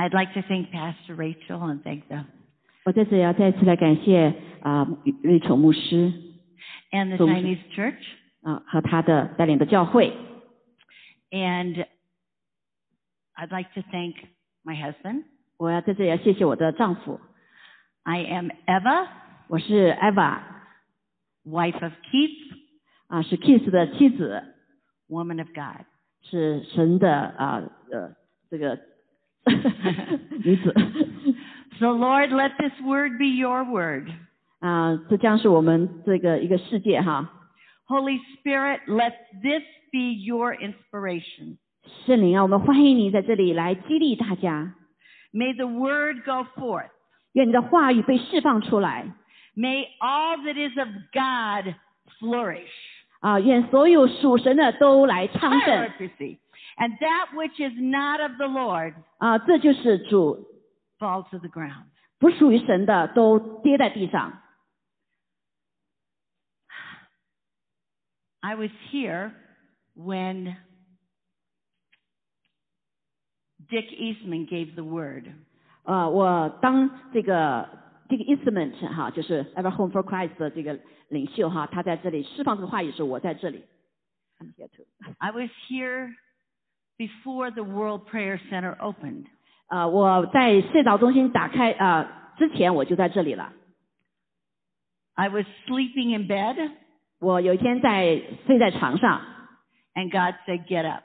I'd like to thank Pastor Rachel and thank the 我在这里要再次来感谢啊瑞丑牧师 and the 总是 Chinese church 啊和他的带领的教会。 and I'd like to thank my husband. 我要在这里要谢谢我的丈夫， I am Eva, 我是 Eva wife of Keith, 啊，是 Kiss 的妻子， woman of God. 是神的啊呃这个女子 So Lord, let this word be your word. 啊，这将是我们这个一个世界哈。 Holy Spirit, let this be your inspiration. 圣灵啊，我们欢迎你在这里来激励大家， May the word go forth. 愿你的话语被释放出来 May all that is of God flourish. 啊！愿所有属神的都来昌盛 Leprosy. And that which is not of the Lord falls to the ground. I was here when Dick Eastman gave the word. 呃，我当这个这个 instrument 哈，就是 Every Home for Christ 的这个领袖哈，他在这里释放这个话语时，我在这里。I'm here too. I was here before the World Prayer Center opened. 呃，我在圣祷中心打开呃之前我就在这里了。 I was sleeping in bed 我有一天在睡在床上， and God said, Get up.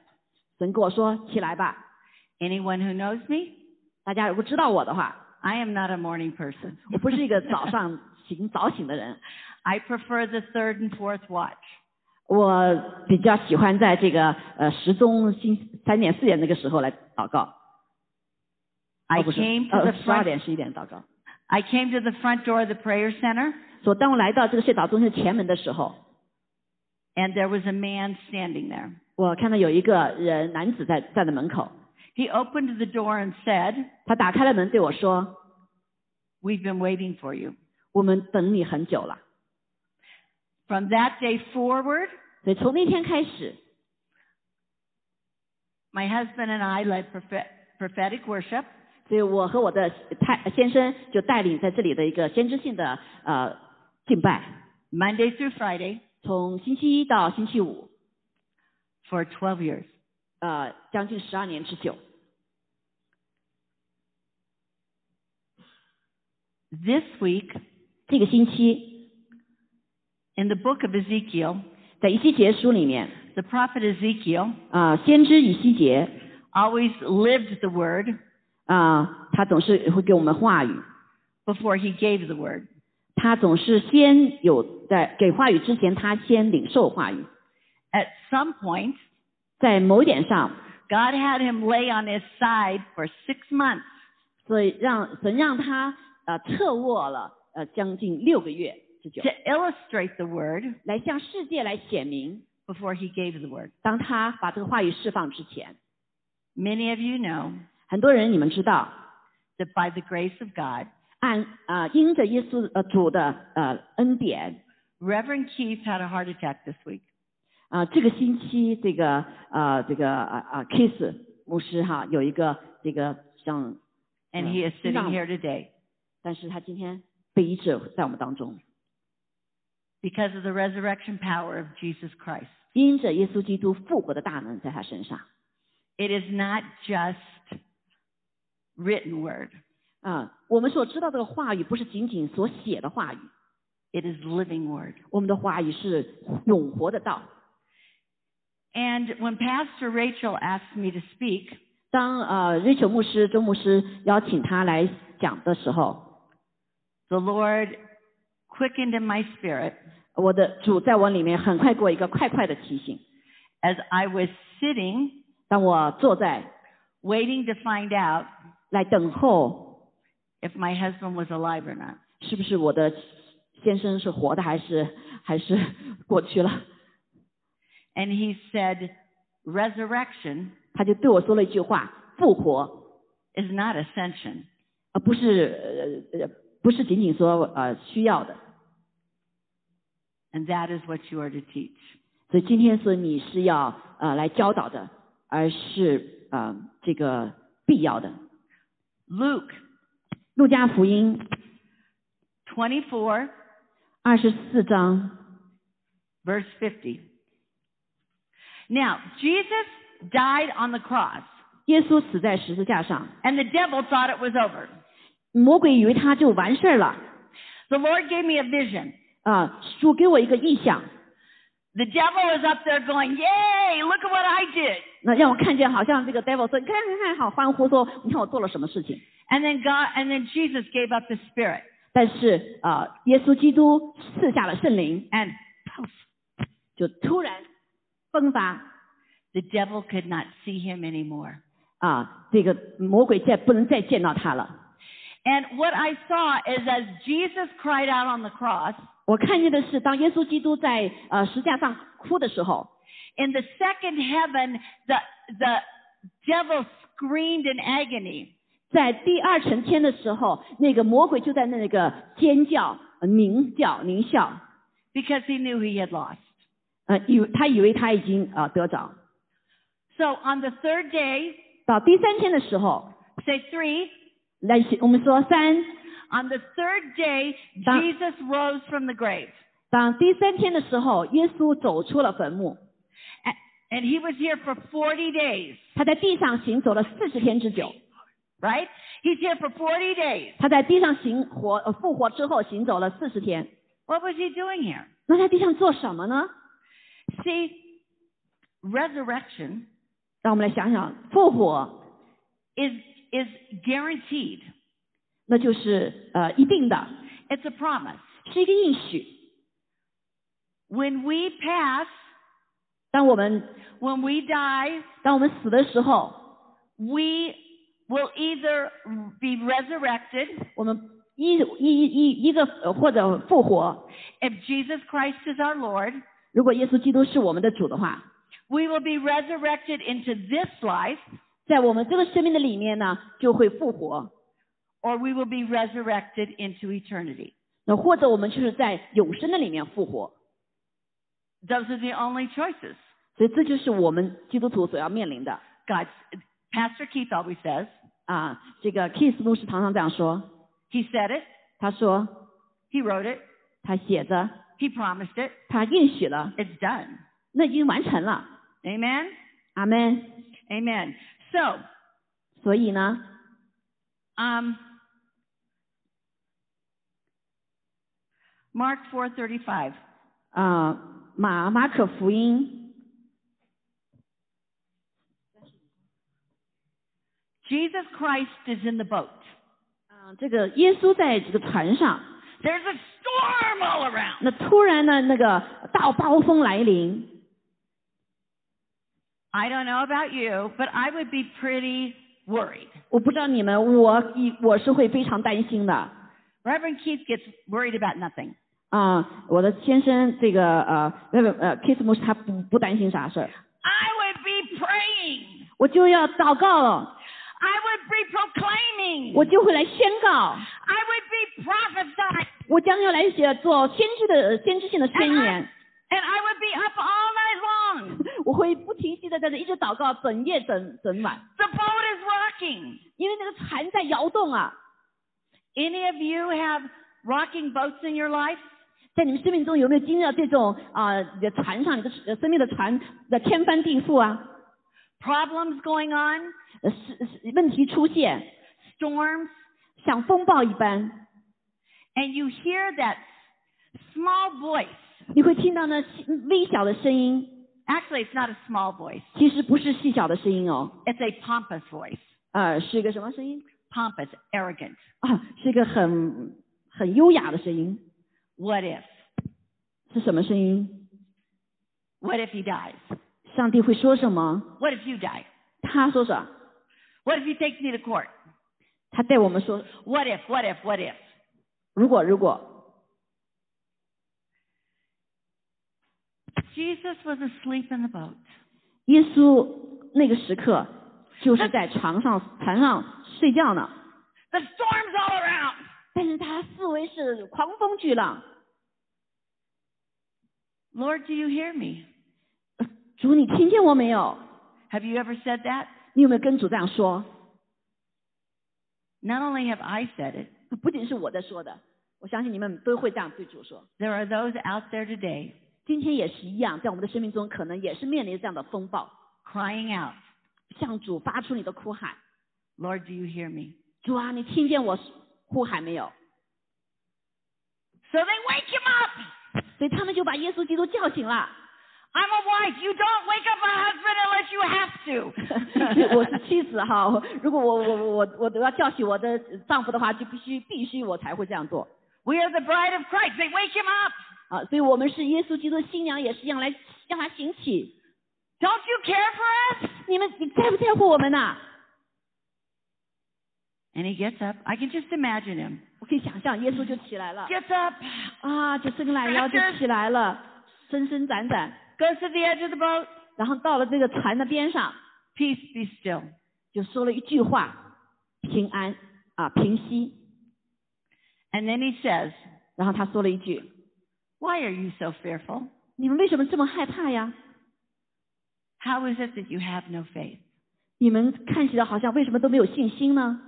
神跟我说起来吧。 Anyone who knows me, 大家如果知道我的话， I am not a morning person. 我不是一个早上醒早醒的人， I prefer the third and fourth watch. 我比较喜欢在这个呃时钟星三点四点那个时候来祷告。I came to 呃 the 十二 front 点十一点祷告。I came to the front door of the prayer center 所当我来到这个圣祷中心的前门的时候，and there was a man standing there. 我看到有一个人男子在站在门口，He opened the door and said, 他打开了门对我说 We've been waiting for you.：“ 我们等你很久了。From that day forward, ”所以从那天开始， my husband and I led prophet- prophetic worship 所以我和我的太先生就带领在这里的一个先知性的呃敬拜， Monday through Friday 从星期一到星期五， for 12 years. 呃，将近十二年之久。 This week, 这个星期 in the book of Ezekiel, 在以西结书里面， the prophet Ezekiel 啊、先知以西结 always lived the word 啊、他总是会给我们话语， before he gave the word. 他总是先有在给话语之前，他先领受话语， At some point, 在某一点上， God had him lay on his side for six months 所以让神让他呃侧卧了呃将近六个月 之久 to，illustrate the word 来向世界来显明， before he gave the word. 当他把这个话语释放之前， Many of you know 很多人你们知道， that by the grace of God, 按啊、因着耶稣呃主的呃恩典 Reverend Keith had a heart attack this week. 啊、这个星期这个呃这个啊啊 Kiss 牧师哈有一个这个像， And Uh, he is sitting no. here today 但是他今天被医治在我们当中， because of the resurrection power of Jesus Christ. 因着耶稣基督复活的大能在他身上 It is not just written word. 啊、我们所知道这个话语不是仅仅所写的话语， It is living word. 我们的话语是永活的道。 And when Pastor Rachel asked me to speak, 当呃 Rachel 牧师周牧师邀请他来讲的时候， the Lord quickened in my spirit 我的主在我里面很快给我一个快快的提醒。 as I was sitting 当我坐在 waiting to find out 来等候， if my husband was alive or not. 是不是我的先生是活的还是还是过去了？ And he said, resurrection 他就对我说了一句话：复活， is not ascension. 而不是呃呃不是仅仅说呃需要的。 And that is what you are to teach. 所以今天是你是要呃来教导的，而是呃这个必要的。 Luke 路加福音 24, 二十四章 verse 50. Now, Jesus died on the cross, 耶稣死在十字架上， and the devil thought it was over. 魔鬼以为他就完事儿了 The Lord gave me a vision. 啊！主给我一个意象， The devil is up there going, Yay, look at what I did. 那让我看见好像这个 devil 说，你看看看，好欢呼说，你看我做了什么事情。 And then God, and then Jesus gave up the spirit. 但是啊，耶稣基督赐下了圣灵， And poof, 就突然迸发 the devil could not see him anymore. 啊，这个魔鬼再不能再见到他了。 And what I saw is as Jesus cried out on the cross, 我看见的是，当耶稣基督在呃石架上哭的时候，in the second heaven, the, the devil screamed in agony. 在第二层天的时候，那个魔鬼就在那个尖叫、呃狞叫、狞笑，because he knew he had lost. 呃，以为他以为他已经呃得着。So on the third day, 到第三天的时候，say three, 来我们说三，on the third day, That- Jesus rose from the grave. 当第三天的时候，耶稣走出了坟墓， A- And he was here for 40 days, 他在地上行走了四十天之久。 right? He's here for 40 days. 他在地上行活呃复活之后行走了四十天。 What was he doing here? 那在地上做什么呢？ See, resurrection 让我们来想想，复活 is, is guaranteed. 那就是呃一定的， It's a promise. 是一个应许。 When we pass, 当我们 when we die, 当我们死的时候， we will either be resurrected 我们一一一一一个呃或者复活。 if Jesus Christ is our Lord. 如果耶稣基督是我们的主的话， We will be resurrected into this life, 在我们这个生命的里面呢，就会复活。 or we will be resurrected into eternity. 那或者我们就是在永生的里面复活。 Those are the only choices. 所以这就是我们基督徒所要面临的 God, Pastor Keith always says, 啊。这个 Kiss 牧师常常这样说， he said it, 他说 he wrote it, 他写着， he promised it, 他应许了， it's done. 那已经完成了。 Amen? 阿门。 Amen. So, 所以呢， um, Mark 4:35. 啊，马马可福音 Jesus Christ is in the boat. 啊，这个耶稣在这个船上， There's a storm all around. 那突然呢，那个大暴风来临。 I don't know about you, but I would be pretty worried. 我不知道你们，我一我是会非常担心的 Reverend Keith gets worried about nothing. 啊。我的先生这个呃那个呃 Kiss 牧师他不不担心啥事儿， I would be praying. 我就要祷告了， I would be proclaiming. 我就会来宣告， I would be prophesying. 我将要来写做先知的先知性的宣 And I, 言， and I would be up all night long. 我会不停息的在这一直祷告，整夜整整晚， The boat is rocking. 因为那个船在摇动啊。 Any of you have rocking boats in your life? 在你们生命中有没有经历到这种啊、你的船上，你的呃生命的船的天翻地覆啊？ Problems going on? 呃，是是问题出现， Storms? 像风暴一般， And you hear that small voice. 你会听到那细微小的声音， Actually, it's not a small voice. 其实不是细小的声音哦， It's a pompous voice. 呃，是一个什么声音 Pompous, arrogant. 啊？是一个很很优雅的声音， What if? 是什么声音？ What if he dies? 上帝会说什么？ What if you die? 他说啥？ What if he takes me to court? 他对我们说， What if, what if, what if? 如果如果 Jesus was asleep in the boat. 耶稣那个时刻就是在床上船上睡觉呢， The storm's all around. 但是他四围是狂风巨浪。 Lord, do you hear me? 主，你听见我没有？ Have you ever said that? 你有没有跟主这样说？ Not only have I said it, 不仅是我在说的，我相信你们都会这样对主说。 there are those out there today 今天也是一样，在我们的生命中，可能也是面临这样的风暴， crying out, 向主发出你的哭喊。 Lord, do you hear me? 主啊，你听见我 呼喊没有？So they wake him up. 所以他们就把耶稣基督叫醒了。I'm a wife. You don't wake up a husband unless you have to. 我是妻子哈，如果我我我我都要叫醒我的丈夫的话，就必须必须我才会这样做 we are the bride of Christ. They wake him up. 啊。所以我们是耶稣基督的新娘，也是一样来让他兴起。Don't you care for us? 你们你在不在乎我们呐、And he gets up. I can just imagine him. 我可以想象耶稣就起来了 Gets up, 啊，就伸懒腰就起来了，伸伸展展， goes to the edge of the boat. 然后到了这个船的边上， Peace, be still. 就说了一句话：平安啊，平息。 And then he says, 然后他说了一句 Why are you so fearful?：“ 你们为什么这么害怕呀？ How is it that you have no faith? 你们看起来好像为什么都没有信心呢？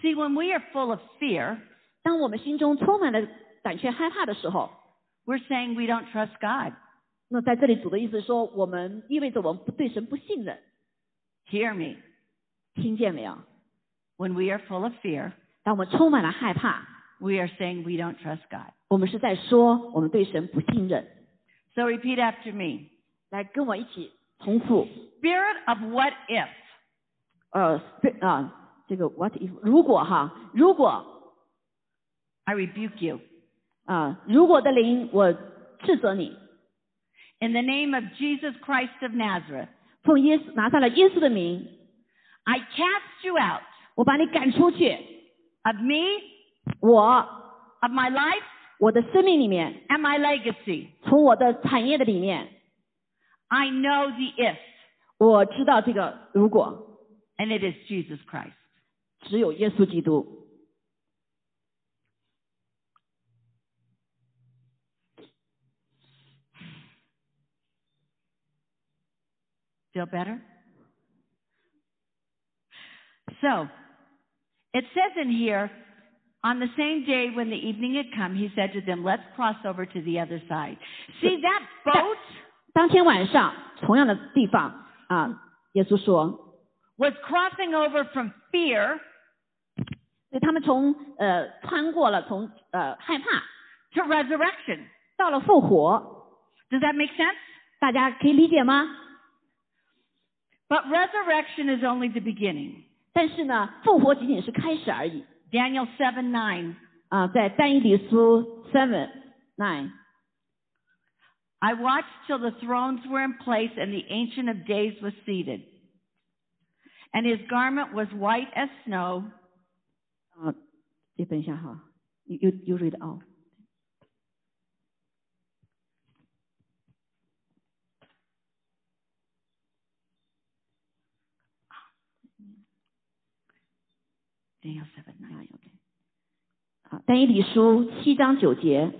See, when we are full of fear, 当我们心中充满了胆怯、害怕的时候， we're saying we don't trust God. 那在这里主的意思是说，我们意味着我们不对神不信任。 Hear me. 听见没有？ When we are full of fear, 当我们充满了害怕， we are saying we don't trust God. 我们是在说我们对神不信任。 So repeat after me. 来跟我一起重复， Spirit of what if? 呃，对啊， 这个 what if 如果哈，如果 I rebuke you. 啊，如果的灵我斥责你， In the name of Jesus Christ of Nazareth, 奉耶稣拿下了耶稣的名， I cast you out 我把你赶出去。 of me, 我 of my life, 我的生命里面， and my legacy. 从我的产业的里面， I know the if, 我知道这个如果 and it is Jesus Christ. 只有耶稣基督。 Feel better? So, it says in here, on the same day when the evening had come, he said to them, Let's cross over to the other side. See that boat 当天晚上，同样的地方啊，耶稣说， was crossing over from fear 所以他们从呃穿过了从呃害怕 to resurrection. 到了复活， Does that make sense? 大家可以理解吗？ But resurrection is only the beginning. 但是呢，复活仅仅是开始而已 Daniel 7 9. 啊，在但以理书 seven nine， I watched till the thrones were in place and the Ancient of Days was seated. And his garment was white as snow, 啊，你等一下哈，you you you read out。Daniel 7 9. 啊，OK。啊，但以理书七章九节，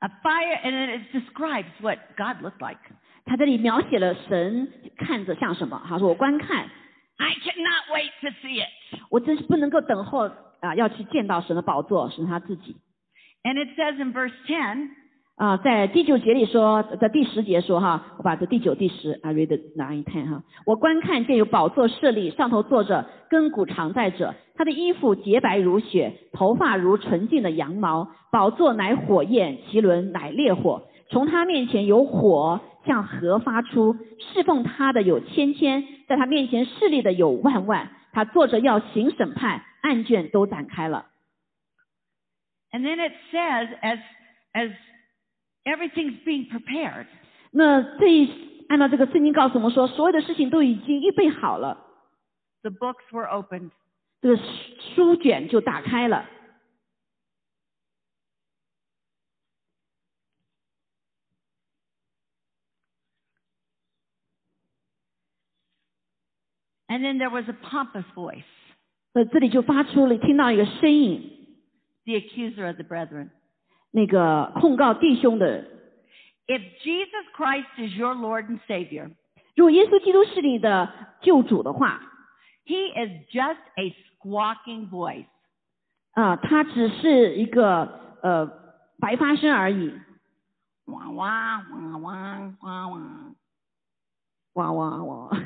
A fire, and then it describes what God looked like. 他这里描写了神看着像什么？他说我观看， I cannot wait to see it. 我真是不能够等候啊，要去见到神的宝座，神他自己。And it says in verse ten 啊，在第九节里说，在第十节说哈，我把这第九、第十，I read nine ten 哈，我观看见有宝座设立，上头坐着亘古常在者，他的衣服洁白如雪，头发如纯净的羊毛，宝座乃火焰，其轮乃烈火，从他面前有火向河发出，侍奉他的有千千，在他面前势力的有万万，他坐着要行审判，案卷都展开了。and then it says, as, as everything's being prepared, 那这一按照这个圣经告诉我们说，所有的事情都已经预备好了，the books were opened. 这个书书卷就打开了。And then there was a pompous voice, 呃，这里就发出了听到一个声音， the accuser of the brethren. 那个控告弟兄的， If Jesus Christ is your Lord and Savior, 如果耶稣基督是你的救主的话， He is just a squawking voice. 啊，他只是一个呃白发声而已， Wah, wah, wah, wah, wah, wah. wah wah wah.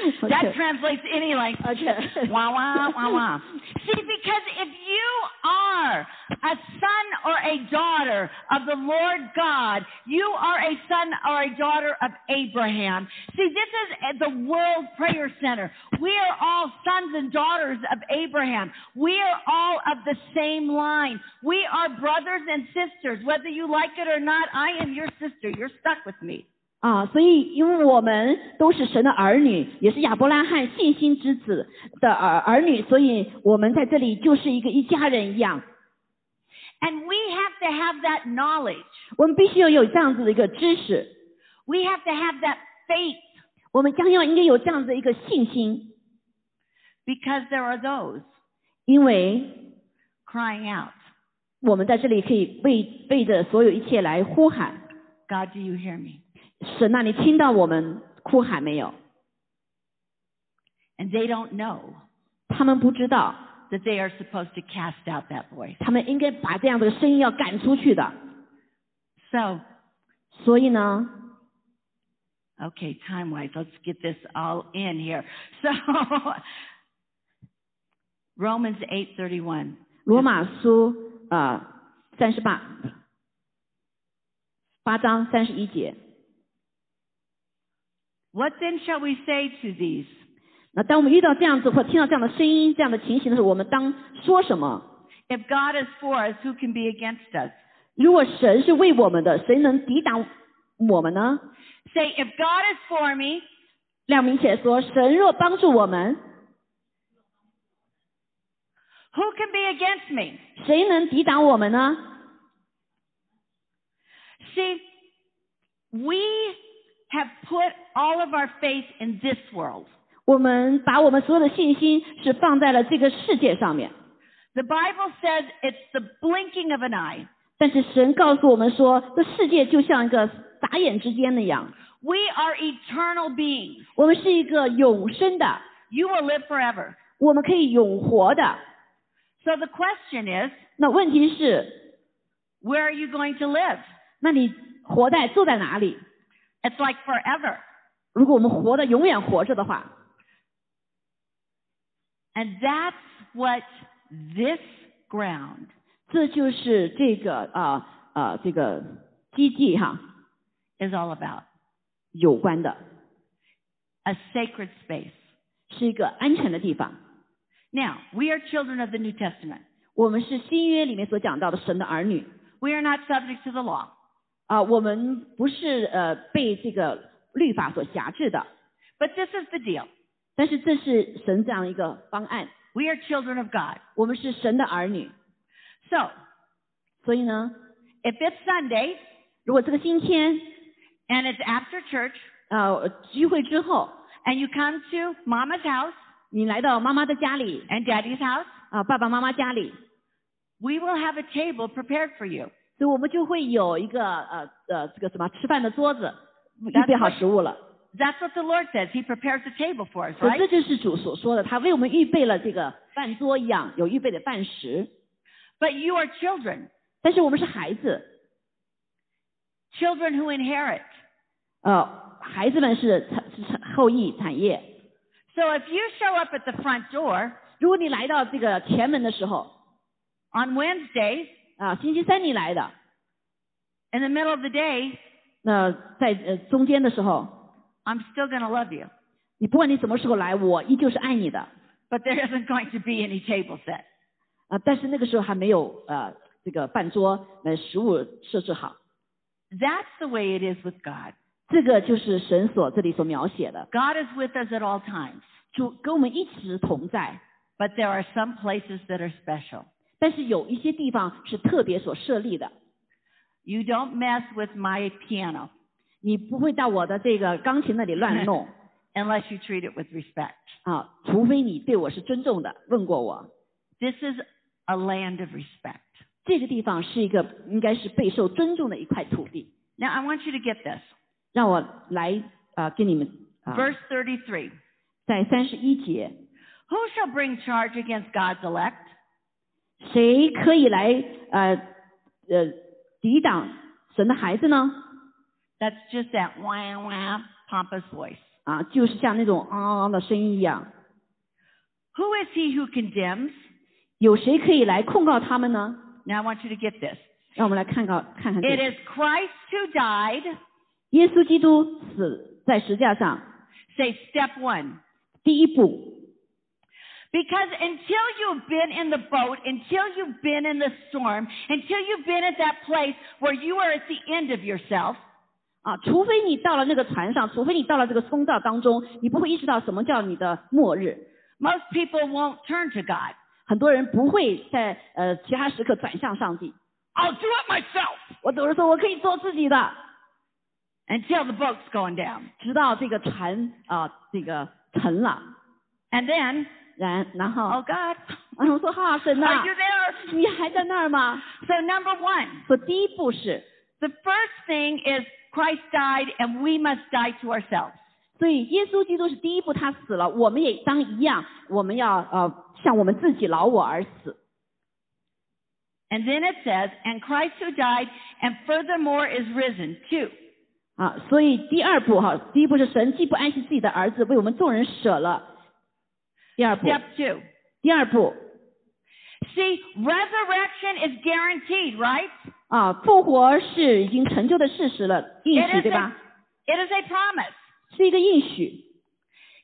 okay. That translates any language. Okay. wah wah wah wah. See, because if you are a son or a daughter of the Lord God, you are a son or a daughter of Abraham. See, this is the World Prayer Center. We are all sons and daughters of Abraham. We are all of the same line. We are brothers and sisters. Whether you like it or not, I am your sister. You're stuck with me. 啊，所以因为我们都是神的儿女，也是亚伯拉罕信心之子的儿儿女，所以我们在这里就是一个一家人一样。And we have to have that knowledge. 我们必须要有这样子的一个知识，We have to have that faith 我们将要应该有这样子的一个信心，because there are those 因为 crying out, 我们在这里可以为为着所有一切来呼喊。God, do you hear me? 神啊，你听到我们哭喊没有？ And they don't know 他们不知道， that they are supposed to cast out that voice. 他们应该把这样的声音要赶出去的。 So, 所以呢， okay, time wise, let's get this all in here. So, Romans 8:31. 罗马书呃三十八八章三十一节。 What then shall we say to these? 那当我们遇到这样子或听到这样的声音、这样的情形的时候，我们当说什么？ If God is for us, who can be against us? 如果神是为我们的，谁能抵挡我们呢？ Say, if God is for me, 亮明且说：神若帮助我们， who can be against me? 谁能抵挡我们呢？ See, we have put all of our faith in this world. 我们把我们所有的信心是放在了这个世界上面， The Bible says it's the blinking of an eye. 但是神告诉我们说，这世界就像一个眨眼之间那样， We are eternal beings. 我们是一个永生的， You will live forever. 我们可以永活的。 So the question is, 那问题是， where are you going to live? 那你活在住在哪里？ It's like forever. 如果我们活的永远活着的话， And that's what this ground 这就是这个啊啊、这个基地哈 is all about. 有关的， A sacred space. 是一个安全的地方。 Now, we are children of the New Testament. 我们是新约里面所讲到的神的儿女 We are not subject to the law. 啊、我们不是呃被这个律法所辖制的， But this is the deal. 但是这是神这样一个方案， We are children of God. 我们是神的儿女， So, 所以呢， if it's Sunday 如果这个星期 and it's after church 呃聚会之后， and you come to mama's house 你来到妈妈的家里 and daddy's house, 啊、爸爸妈妈家里， we will have a table prepared for you. 所以我们就会有一个呃呃这个什么吃饭的桌子，预备好食物了。 That's what the Lord says. He prepares a table for us, 所以 right? 这就是主所说的，他为我们预备了这个饭桌一样，有预备的饭食。 But you are children, 但是我们是孩子， children who inherit. 呃，孩子们是产是产后裔产业。 So if you show up at the front door 如果你来到这个前门的时候， on Wednesdays 啊，星期三你来的， in the middle of the day, 那在呃中间的时候， I'm still going to love you. 你不管你什么时候来，我依旧是爱你的。 But there isn't going to be any table set. 啊，但是那个时候还没有呃这个饭桌呃食物设置好， That's the way it is with God. 这个就是神所这里所描写的， God is with us at all times. 主跟我们一直同在。 But there are some places that are special. 但是有一些地方是特别所设立的， You don't mess with my piano 你不会到我的这个钢琴那里乱弄 unless you treat it with respect. 啊，除非你对我是尊重的，问过我。 This is a land of respect. 这个地方是一个应该是备受尊重的一块土地。 Now I want you to get this. 让我来啊、给你们啊 Verse 33. 在三十一节， Who shall bring charge against God's elect? 谁可以来呃呃抵挡神的孩子呢？ That's just that wah wah pompous voice. 啊，就是像那种嗷嗷的声音一样。 Who is he who condemns? 有谁可以来控告他们呢？ Now I want you to get this. 让我们来看看看看这 It 个 is Christ who died. 耶稣基督死在十字架上， Say step one. 第一步， Because until you've been in the boat, until you've been in the storm, until you've been at that place where you are at the end of yourself, 啊，除非你到了那个船上，除非你到了这个通道当中，你不会意识到什么叫你的末日。 most people won't turn to God. 很多人不会在呃其他时刻转向上帝。 I'll do it myself 我总是说我可以做自己的， until the boat's going down. 直到这个船啊、这个沉了， And then, 然然后 oh God, 然后说哈神呐、 are you there? 你还在那儿吗？ So number one, 说第一步是， the first thing is Christ died and we must die to ourselves. 所以耶稣基督是第一步，他死了，我们也当一样，我们要呃向我们自己老我而死。 And then it says, and Christ who died and furthermore is risen. Two. 啊，所以第二步哈，第一步是神既不爱惜自己的儿子，为我们众人舍了。 第二步， Step two. 第二步 See, resurrection is guaranteed, right? 啊，复活是已经成就的事实了，应 It 许 is 对吧？ a, it is a promise. 是一个应许。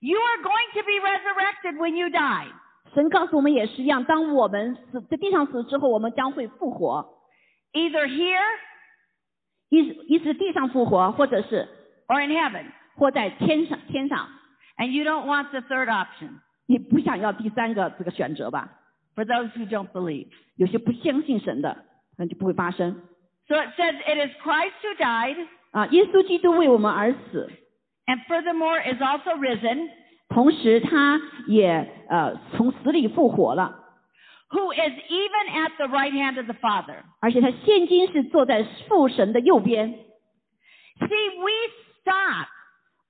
You are going to be resurrected when you die. 神告诉我们也是一样，当我们死在地上死之后，我们将会复活， Either here 一一是地上复活，或者是 or in heaven. 或在天上天上。 And you don't want the third option 你不想要第三个这个选择吧？ for those who don't believe. 有些不相信神的，那就不会发生 So it says it is Christ who died 啊。耶稣基督为我们而死， and furthermore is also risen, 同时他也呃从死里复活了， who is even at the right hand of the Father. 而且他现今是坐在父神的右边。 See, we stop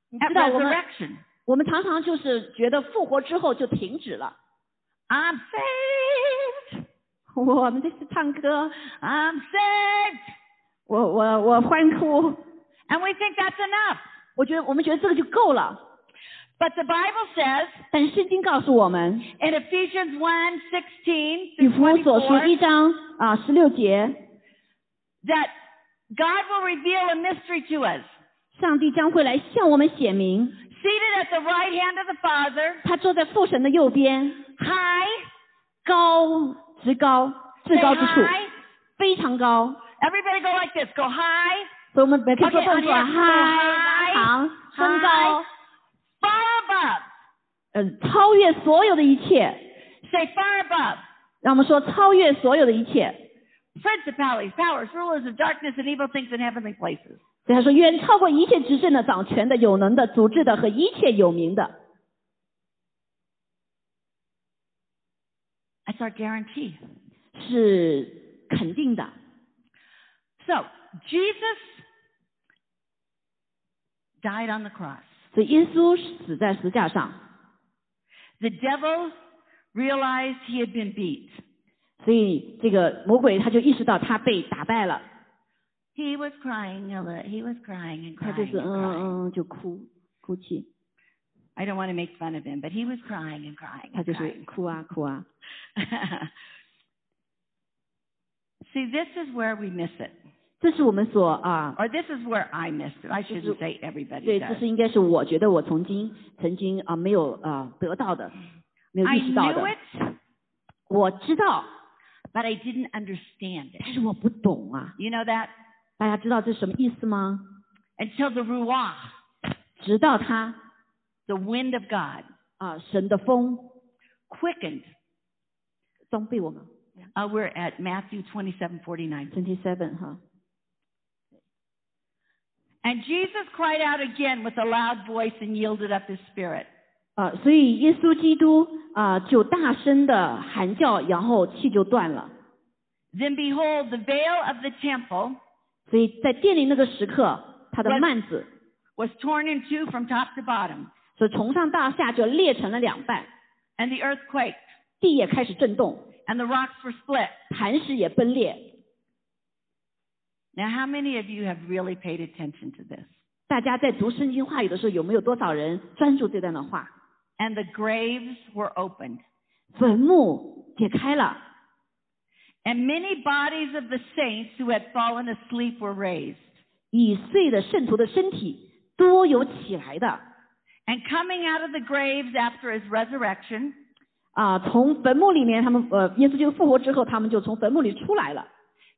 你 at 知道我们 resurrection. 我们常常就是觉得复活之后就停止了。 I'm saved. 我们这是唱歌， I'm saved. 我我我欢呼， And we think that's enough. 我觉得我们觉得这个就够了。 But the Bible says 但圣经告诉我们， in Ephesians 1 16以 through 弗所书 24一章啊十六节， that God will reveal a mystery to us. 上帝将会来向我们显明， Seated at the right hand of the Father, 他坐在父神的右边， high, 高至高，至 say 高之处， high. 非常高。 Everybody go like this. Go high, 所以我们可以做 Okay, 动作， okay, 嗨， high, 长，升高， far above. 嗯，超越所有的一切。 Say far above. 让我们说，超越所有的一切。 Principalities, powers, rulers of darkness, and evil things in heavenly places. 所以他说，远超过一切执政的、掌权的、有能的、组织的和一切有名的。 That's our guarantee. 是肯定的。 So, Jesus died on the cross. 所以耶稣死在十字架上， The devil realized he had been beat. 所以这个魔鬼他就意识到他被打败了， He was crying a little. He was crying and 他就 crying 是 and 嗯 crying. 嗯就哭哭泣， I don't want to make fun of him, but he was crying and crying 他 and 就是 crying. 哭啊哭啊。 See, this is where we miss it. 这是我们所啊， Or this is where I missed it. I shouldn't say everybody 对， does. 这是应该是我觉得我曾经曾经啊没有啊得到的，没有 I 意识到 knew 的。 it, 我知道， but I didn't understand it. 但是我不懂啊。 You know that? 大家知道这是什么意思吗？ Until the Ruach, 直到他 the wind of God, 啊神的风 quickened. 装备我们 Uh, we're at Matthew 27, 49. ，twenty seven 哈。 And Jesus cried out again with a loud voice and yielded up his spirit. 啊，所以耶稣基督啊就大声的喊叫，然后气就断了。 Then behold, the veil of the temple 所以在殿里那个时刻，他的 Right. 幔子 was torn in two from top to bottom. 所以从上到下就裂成了两半， and the earth quaked, 地也开始震动， and the rocks were split. 磐石也崩裂。 Now, how many of you have really paid attention to this? 大家在读圣经话语的时候，有没有多少人专注这段的话？ And the graves were opened, 坟墓解开了， and many bodies of the saints who had fallen asleep were raised. 已碎的圣徒的身体多有起来的 And coming out of the graves after his resurrection, 啊！从坟墓里面，他们呃，耶稣就复活之后，他们就从坟墓里出来了，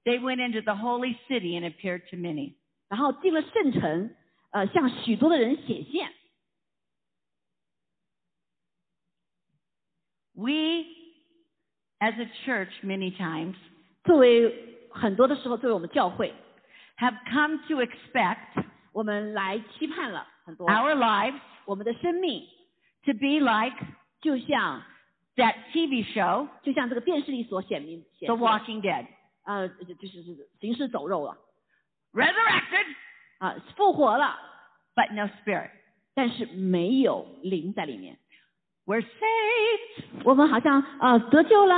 they went into the holy city and appeared to many. 然后进了圣城，呃，向许多的人显现。 We, as a church, many times 作为很多的时候，作为我们教会， have come to expect 我们来期盼了很多， our lives 我们的生命 to be like 就像 that TV show, 就像这个电视里所显明显 The 出来 Walking Dead. 呃，就就是是行尸走肉了 Resurrected, 啊，复活了， but no spirit. 但是没有灵在里面。 We're saved 我们好像啊得救了，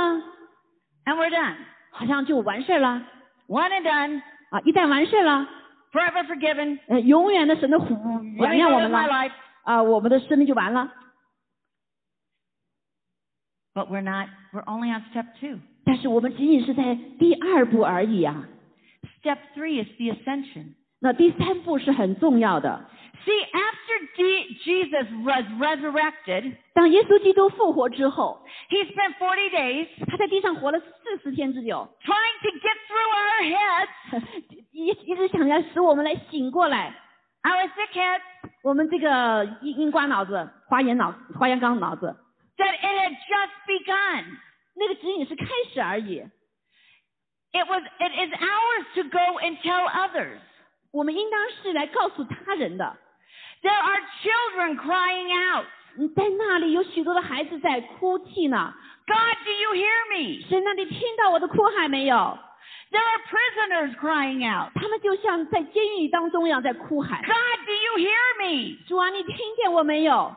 and we're done. 好像就完事儿了 One and done, 啊！一旦完事儿了， forever forgiven. 呃，永远的神的虎 Let 原 me 谅我 live 们 my 了 life. 啊，我们的生命就完了。 But we're not, we're only on step two. 但是我们仅仅是在第二步而已啊。 Step three is the ascension. 那第三步是很重要的。 See, after D- Jesus was resurrected, 当耶稣基督复活之后， he spent 40 days 他在地上活了四十天之久， trying to get through our heads, 一一直想要使我们来醒过来。 our thick heads, 我们这个阴阴瓜脑子、花眼脑、花眼缸脑子， that it had just begun. 那个仅仅是开始而已。 It was, it is ours to go and tell others. 我们应当是来告诉他人的。 There are children crying out, 嗯，在那里有许多的孩子在哭泣呢。 God, do you hear me? 神啊，你听到我的哭喊没有？ There are prisoners crying out, 他们就像在监狱当中一样在哭喊。 God, do you hear me? 主啊，你听见我没有？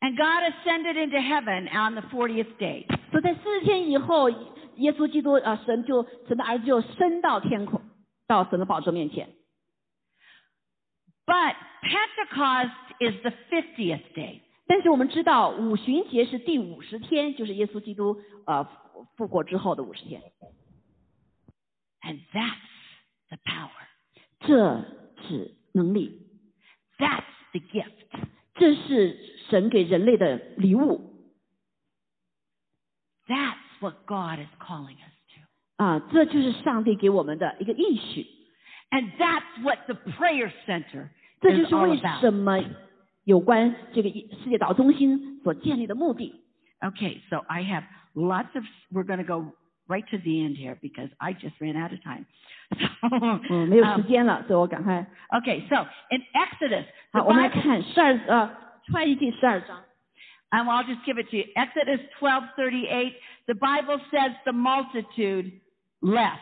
And God ascended into heaven on the 40th day. 所以在四十天以后， 耶稣基督啊，神就神的儿子就升到天空，到神的宝座面前。 But Pentecost is the 50th day. 但是我们知道五旬节是第五十天，就是耶稣基督呃复复活之后的五十天。 And that's the power. 这是能力， That's the gift. 这是神给人类的礼物 That's what God is calling us to. 啊！这就是上帝给我们的一个应许。 And that's what the prayer center 这就 is 是 all 为 about. 什么有关这个世界祷中心所建立的目的。 Okay, so I have lots of, we're going to go right to the end here because I just ran out of time. So, 嗯，没有时 um, 间了，所以我赶快。 okay, so in Exodus, the 好，我们来 Bible, 看十二呃出埃及记十二章。 and I'll just give it to you. Exodus 12:38, the Bible says the multitude left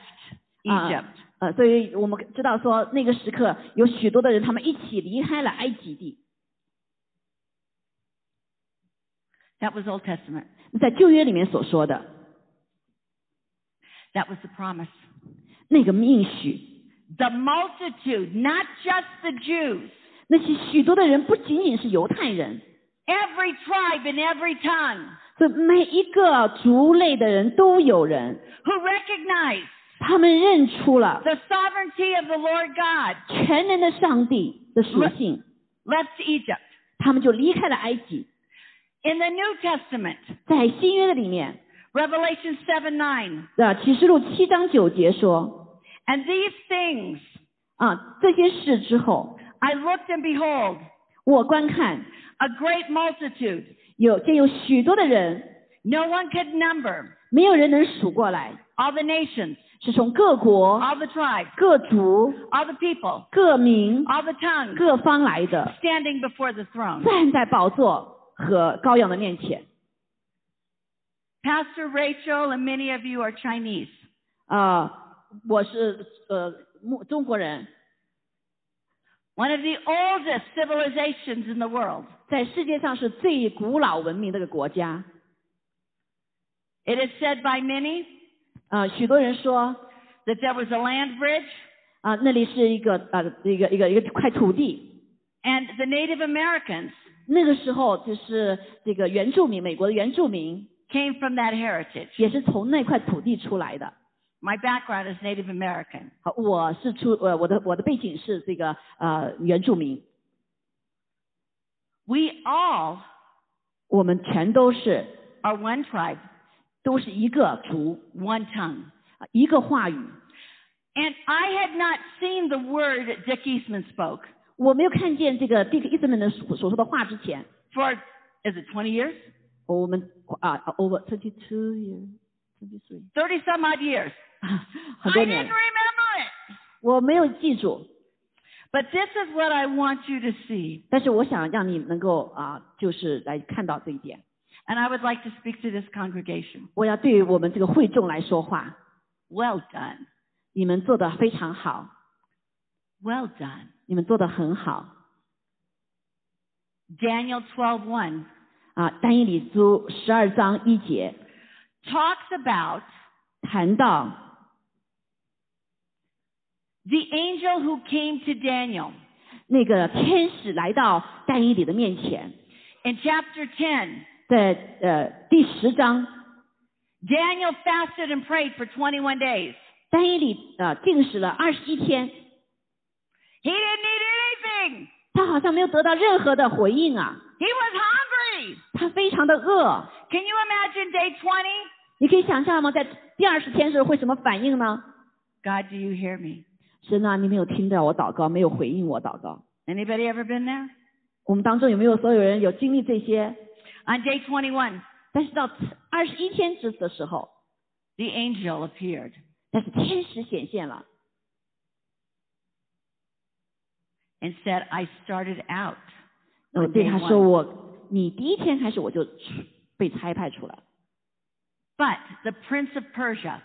Egypt. 呃，所以我们知道说那个时刻有许多的人，他们一起离开了埃及地。 That was Old Testament. 在旧约里面所说的 That was the promise. 那个应许， The multitude, not just the Jews, 那些许多的人不仅仅是犹太人， every tribe and every tongue 所以每一个族类的人都有人， who recognize 他们认出了 the sovereignty of the Lord God 全能的上帝的属性， left Egypt. 他们就离开了埃及。 In the New Testament, 在新约的里面， Revelation 7 9, 呃，启示录七章九节说， and these things 啊，这些事之后， I looked and behold, 我观看 a great multitude, 有见有许多的人， no one could number, 没有人能数过来， all the nations, 是从各国、 all the tribes, 各族、 all the people, 各民、 all the tongues, 各方来的， standing before the throne. 站在宝座和羔羊的面前。 Pastor Rachel and many of you are Chinese. 啊、我是呃穆中国人， one of the oldest civilizations in the world. 在世界上是最古老文明的一个国家。 It is said by many 啊、许多人说 that there was a land bridge 啊、那里是一个呃一个一个一个块土地， and the Native Americans 那个时候就是这个原住民，美国的原住民 came from that heritage. 也是从那块土地出来的。 My background is Native American. 好，我是出呃我的我的背景是这个呃原住民， We all 我们全都是 are one tribe, 都是一个族， one tongue. 啊一个话语。 And I had not seen the word Dick Eastman spoke 我没有看见这个蒂克伊斯曼的所所说的话之前， for, is it 20 years? 我们啊啊 over twenty two years twenty three 30 some odd years. 很 I 多 didn't 年， remember it. 我没有记住， But this is what I want you to see. 但是我想让你能够啊，就是来看到这一点。 And I would like to speak to this congregation. 我要对于我们这个会众来说话， Well done. 你们做的非常好， Well done. 你们做的很好 Daniel 12:1啊。单一理书十二章一节 talks about 谈到 the angel who came to Daniel. 那个天使来到但以理的面前， In chapter 10, 在呃第十章， Daniel fasted and prayed for 21 days. 单以理呃禁食了二十一天， He didn't eat anything. 他好像没有得到任何的回应啊， He was hungry. 他非常的饿。 Can you imagine day 20? 你可以想象吗？在第二十天时候会什么反应呢？ God, do you hear me? 神啊，你没有听到我祷告，没有回应我祷告。 Anybody ever been there? 我们当中有没有所有人有经历这些？ On day 21, 但是到二十一天之的时候， the angel appeared. 但是天使显现了， and said, I started out 我 on 对 day 他说 one. 我， 你第一天开始我就出被差派出来， But the prince of Persia,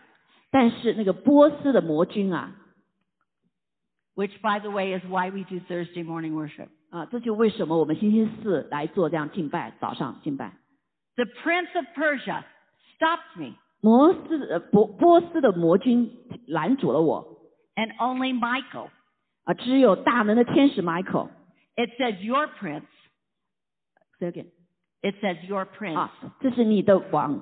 但是那个波斯的魔君啊 which by the way is why we do Thursday morning worship. 啊，这就为什么我们星期四来做这样敬拜，早上敬拜。 The prince of Persia stopped me 摩斯呃波波斯的魔君拦阻了我 and only Michael. 啊，只有大能的天使 Michael。 It says your prince. Say again It says your prince. 啊，这是你的王，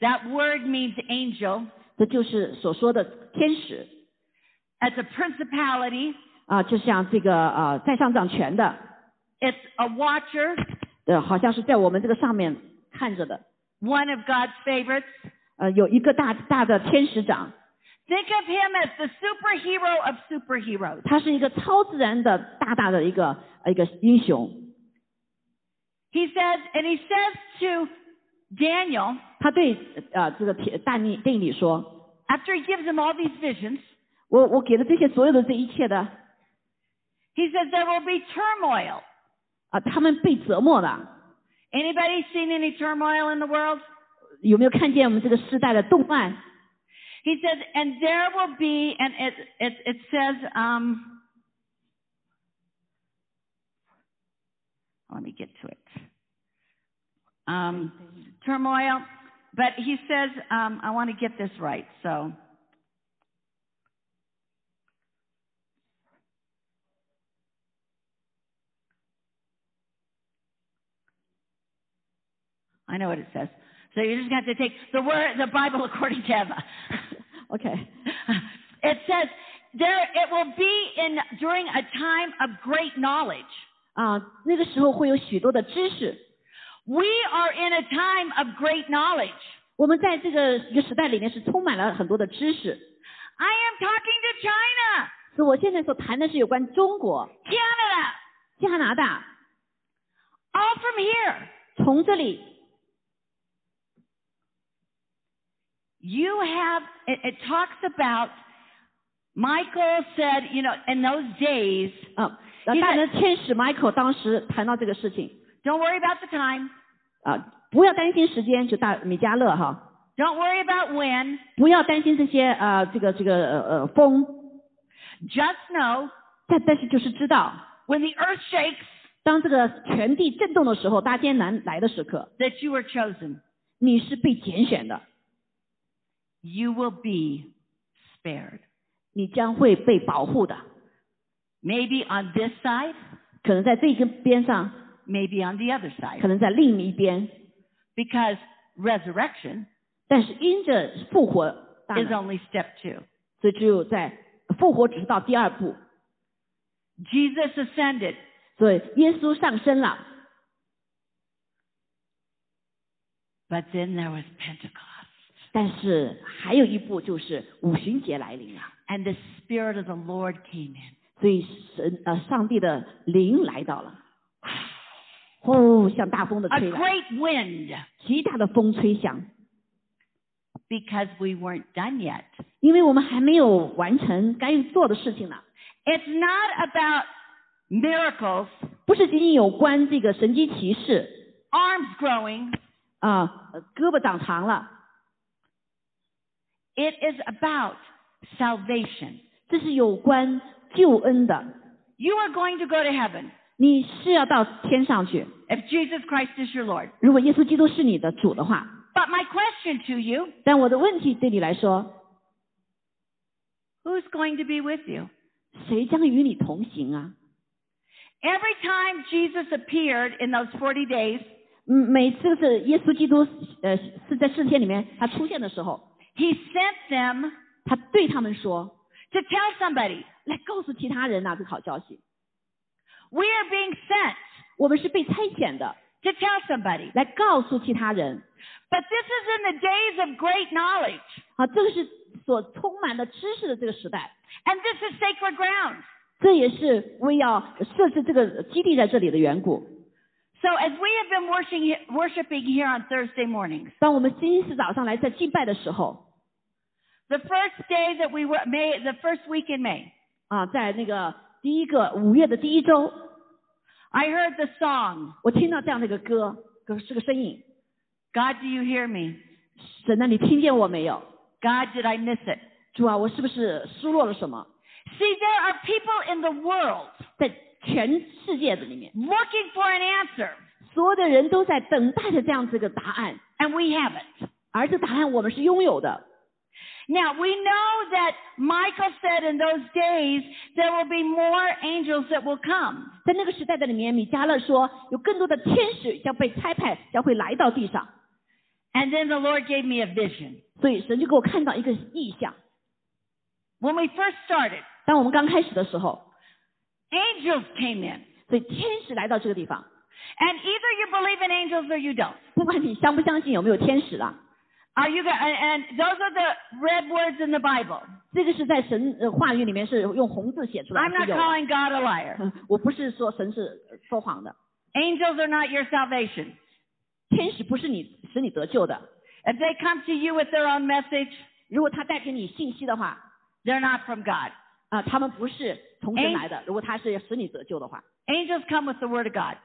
That word means angel. 这就是所说的天使 As a principality, 啊，就像这个啊在上掌权的， it's a watcher, 呃，好像是在我们这个上面看着的， one of God's favorites. 呃，有一个大大的天使长， Think of him as the superhero of superheroes. 他是一个超自然的大大的一个一个英雄。 He says, and he says to Daniel, 他对呃这个铁大逆定理说， after he gives him all these visions, 我我给了这些所有的这一切的 he says there will be turmoil. 啊，他们被折磨了。 Anybody seen any turmoil in the world? 有没有看见我们这个时代的动乱？ He says, and there will be, and it it it says, um, let me get to it. Um, turmoil, but he says, um, I want to get this right, so. I know what it says. So you're just going to have to take the word, the Bible according to Emma. OK，It says there it will be in during a time of great knowledge. 啊，那个时候会有许多的知识。 We are in a time of great knowledge. 我们在这个一个时代里面是充满了很多的知识。 I am talking to China, 所以我现在所谈的是有关中国、 Canada, 加拿大， all from here. 从这里 You have it, it talks about Michael said, you know, in those days, 啊， 呃大能天使 Michael 当时谈到这个事情 don't worry about the time, 啊，不要担心时间，就大米迦勒哈， don't worry about when, 不要担心这些呃这个这个呃呃风， just know 但但是就是知道， when the earth shakes, 当这个全地震动的时候，大艰难来的时刻， that you are chosen. 你是被拣选的， You will be spared. 你将会被保护的。 Maybe on this side, 可能在这个边上， maybe on the other 可 side. 能在另一边， Because resurrection 但是因着复活，大 is 能 only step two. 所以只有在复活只是到第二步， Jesus ascended. 所以耶稣上升了。 But then there was Pentecost. 但是还有一步就是五旬节来临了， And the Spirit of the Lord came in. 所以神呃上帝的灵来到了，呼、像大风的 A 吹来， great wind. 极大的风吹响， Because we weren't done yet. 因为我们还没有完成该做的事情呢， It's not about miracles, 不是仅仅有关这个神机骑士 arms growing. 啊、呃胳膊长长了， It is about salvation. 这是有关 救恩的。 You are going to go to heaven 你是要到天上去， if Jesus Christ is your Lord. 如果耶稣基督是你的主的话。 But my question to you, 但我的问题对你来说， who's going to be with you? 谁将与你同行啊？ Every time Jesus appeared in those 40 days, 嗯，每次是耶稣基督呃是在四天里面他出现的时候， he sent them 他对他们说 to tell somebody, 来告诉其他人呐、这个好消息， we are being sent 我们是被差遣的， to tell somebody. 来告诉其他人 But this is in the days of great knowledge, 啊，这个是所充满了知识的这个时代， and this is sacred ground. 这也是为要设置这个基地在这里的缘故。 So as we have been worshiping, worshiping here on Thursday mornings, 当我们星期四早上来在敬拜的时候 the first day that we were May, the first week in May, 啊，在那个第一个五月的第一周， I heard the song, 我听到这样的一个歌，歌是个声音， God, do you hear me? 神啊，你听见我没有？ God, did I miss it? 主啊，我是不是失落了什么？ See, there are people in the world 在全世界的里面， looking for an answer, 所有的人都在等待着这样子一个答案， and we have it. 而这答案我们是拥有的。 Now, we know that Michael said in those days there will be more angels that will come. 在那个时代的里面，米迦勒说，有更多的天使将被差派，将会来到地上。 And then the Lord gave me a vision. 所以神就给我看到一个意象。 When we first started, 当我们刚开始的时候， angels came in. 所以天使来到这个地方， And either you believe in angels or you don't. 不管你相不相信有没有天使啦， Are you go- and, and those are the red words in the Bible. 这个是在神呃话语里面是用红字写出来 I'm 是 not 有的。 calling God a liar. 嗯我不是说神是呃说谎的， Angels are not your salvation. 天使不是你使你得救的。 If they come to you with their own message, 如果他带给你信息的话， they're not from God. 啊、他们不是从神哎来的。如果他是使你得救的话， Angels come with the word of God.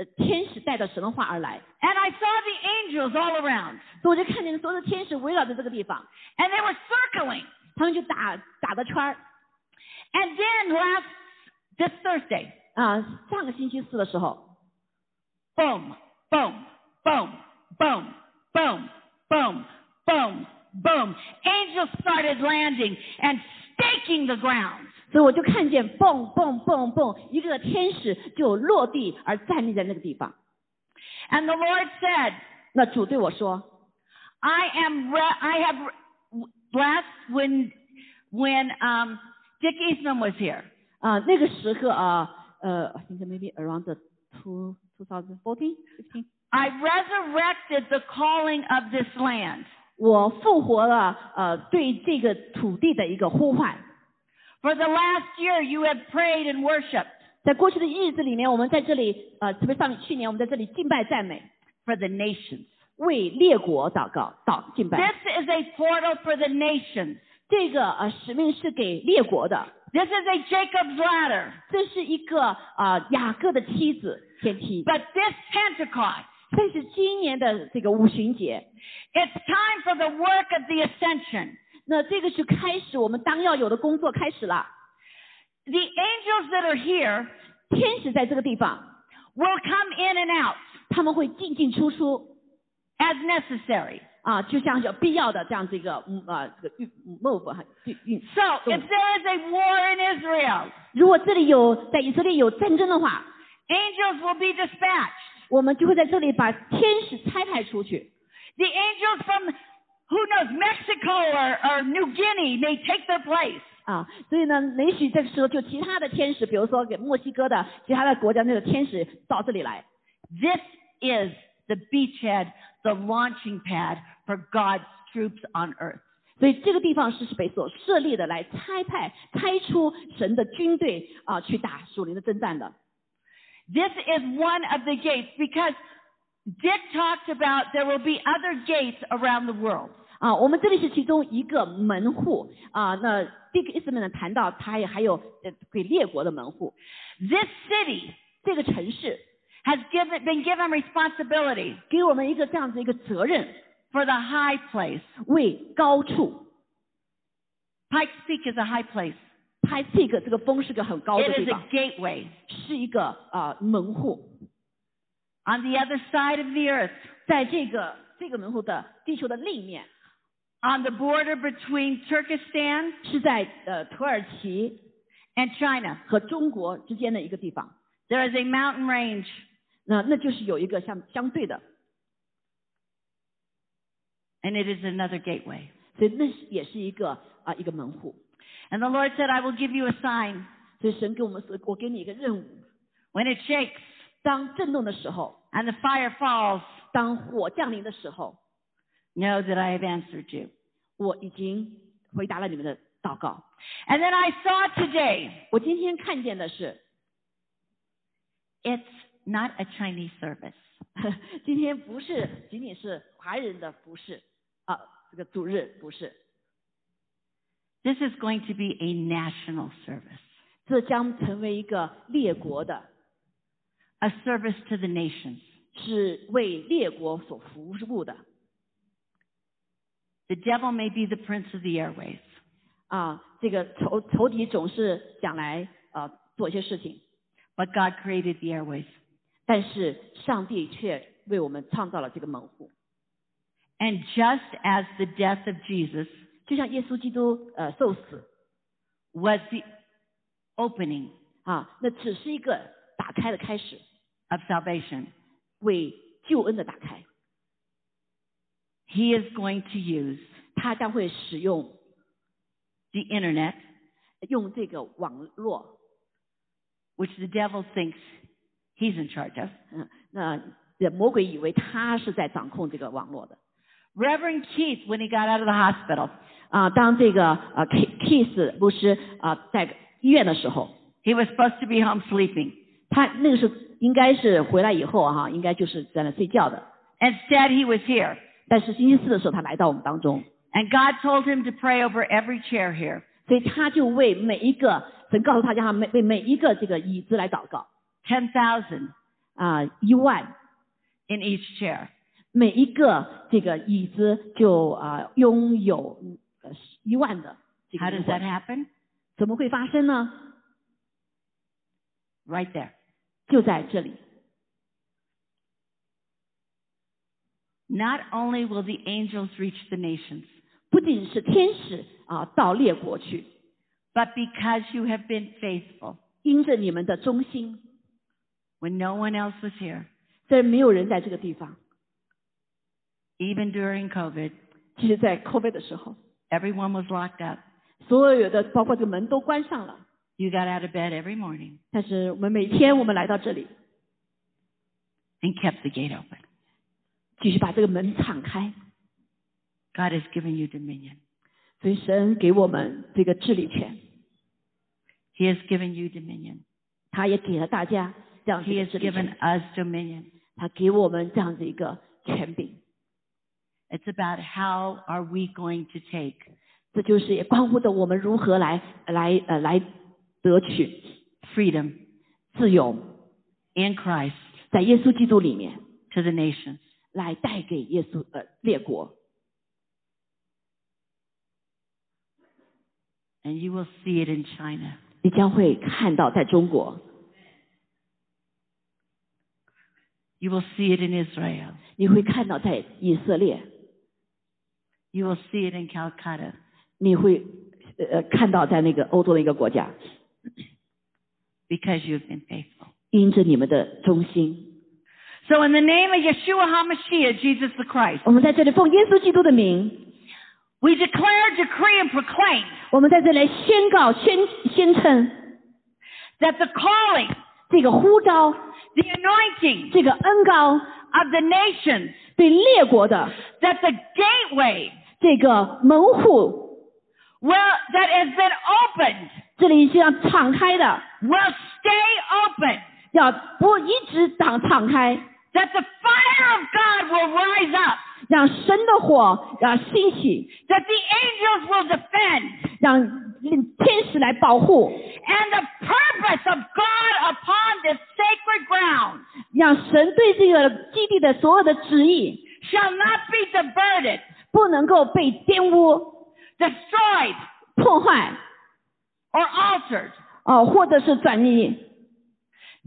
呃，天使带着神的话而来， And I saw the angels all around. 所以我就看见所有的天使围绕着这个地方， And they were circling. 他们就打打的圈儿 And then last, this Thursday, 啊。上个星期四的时候， boom, boom, boom, boom, boom, boom, boom, boom. Angels started landing and staking the ground. 所以我就看见蹦蹦蹦蹦，一个天使就落地而站立在那个地方。 And the Lord said, 那主对我说 I am, re- I have re- blessed when, when, um, Dick Eastman was here. 啊、那个时刻啊，呃，I think maybe around the two two thousand fourteen fifteen， I resurrected the calling of this land. 我复活了呃对这个土地的一个呼唤。 For the last year, you have prayed and worshiped 在过去的日子里面，我们在这里呃，特别上去年我们在这里敬拜赞美， for the nations. 为列国祷告祷敬拜。 This is a portal for the nations. 这个呃使命是给列国的， This is a Jacob's ladder. 这是一个啊、呃雅各的妻子天梯。 But this Pentecost, 但是今年的这个五旬节， it's time for the work of the ascension. 那这个是开始我们当要有的工作开始了。The angels that are here 天使在这个地方，will come in and out 他们会进进出出 as necessary. 啊，就像有必要的这样子一个嗯啊这个运 move 哈运运。So if there is a war in Israel, 如果这里有在以色列有战争的话，angels will be dispatched. 我们就会在这里把天使差派出去。The angels from who knows Mexico or, or New Guinea may take their place. 啊，所以呢，也许这个时候就其他的天使，比如说给墨西哥的其他的国家那个天使到这里来， This is the beachhead, the launching pad for God's troops on earth. 所以这个地方是是被所设立的，来差派开出神的军队啊，去打属灵的征战的。 This is one of the gates because Dick talked about there will be other gates around the world. 啊，我们这里是其中一个门户啊。那 Dick Eastman 呢谈到，他也还有呃给列国的门户。This city 这个城市 has given been given responsibility 给我们一个这样子一个责任 for the high place 为高处。Pikes Peak is a high place. Pikes Peak 这个峰是个很高的地方。It is a gateway 是一个啊门户。On the other side of the earth 在这个这个门户的地球的另一面。on the border between Turkestan 是在呃土耳其 and China, 和中国之间的一个地方， there is a mountain range. 那那就是有一个相相对的， And it is another gateway. 所以那是也是一个啊一个门户。 And the Lord said, I will give you a sign. 所以神给我们说，我给你一个任务， When it shakes 当震动的时候， and the fire falls, 当火降临的时候， know that I have answered you. 我已经回答了你们的祷告。 And then I saw today, 我今天看见的是， it's not a Chinese service. 今天不是仅仅是华人的服饰啊，这个主日不是， This is going to be a national service, 这将成为一个列国的， a service to the nations. 是为列国所服务的 The devil may be the prince of the airways, 啊。这个仇仇敌总是想来啊做一些事情， but God created the airways. 但是上帝却为我们创造了这个门户。 And just as the death of Jesus 就像耶稣基督呃受死 was the opening 啊，那只是一个打开的开始， of salvation, 为救恩的打开。 he is going to use 他将会使用 the internet, 用这个网络， which the devil thinks he's in charge of. 嗯，那这魔鬼以为他是在掌控这个网络的 Reverend Keith, when he got out of the hospital, 啊。当这个呃 Kiss 牧师啊在医院的时候， he was supposed to be home sleeping. 他那个时候应该是回来以后哈、应该就是在那睡觉的。 Instead, he was here. 但是星期四的时候，他来到我们当中， And God told him to pray over every chair here. 所以他就为每一个神告诉他，叫他每为每一个这个椅子来祷告 10,000啊，一万 in each chair. 每一个这个椅子就啊拥有呃一万的这个 How 灵 does that 魂， happen? 怎么会发生呢？ Right there. 就在这里， Not only will the angels reach the nations, 不仅是天使啊到列国去， but because you have been faithful 因着你们的忠心， when no one else was here, 这没有人在这个地方。 even during COVID, 其实，在 COVID 的时候， everyone was locked up. 所有的包括这个门都关上了， You got out of bed every morning 但是我们每天我们来到这里， and kept the gate open. 继续把这个门敞开。 God has given you dominion. 所以神给我们这个治理权， He has given you dominion. 他也给了大家这样子 He 的 has 治理 given 权， us dominion. 他给我们这样子一个权柄。 It's about how are we going to take 这就是也关乎着我们如何来来呃来得取 freedom 自由， in Christ 在耶稣基督里面 to the nations. 来带给耶稣呃列国， And you will see it in China. 你将会看到在中国， You will see it in Israel. 你会看到在以色列， You will see it in Calcutta. 你会呃看到在那个欧洲的一个国家， because you've been faithful. 因着你们的忠心。 so in the name of Yeshua HaMashiach, Jesus the Christ, we declare, decree, and proclaim that the calling, 这个呼召、the anointing 这个恩膏 of the nations, 对列国的 that the gateway 这个门户，will, that has been opened 这里是要敞开的，will stay open. 要不一直敞敞开，That the fire of God will rise up. 让神的火要兴起， That the angels will defend. 让天使来保护， And the purpose of God upon this sacred ground 让神对这个基地的所有的旨意 shall not be diverted, 不能够被玷污、 destroyed, 破坏 or altered. 哦，或者是转移。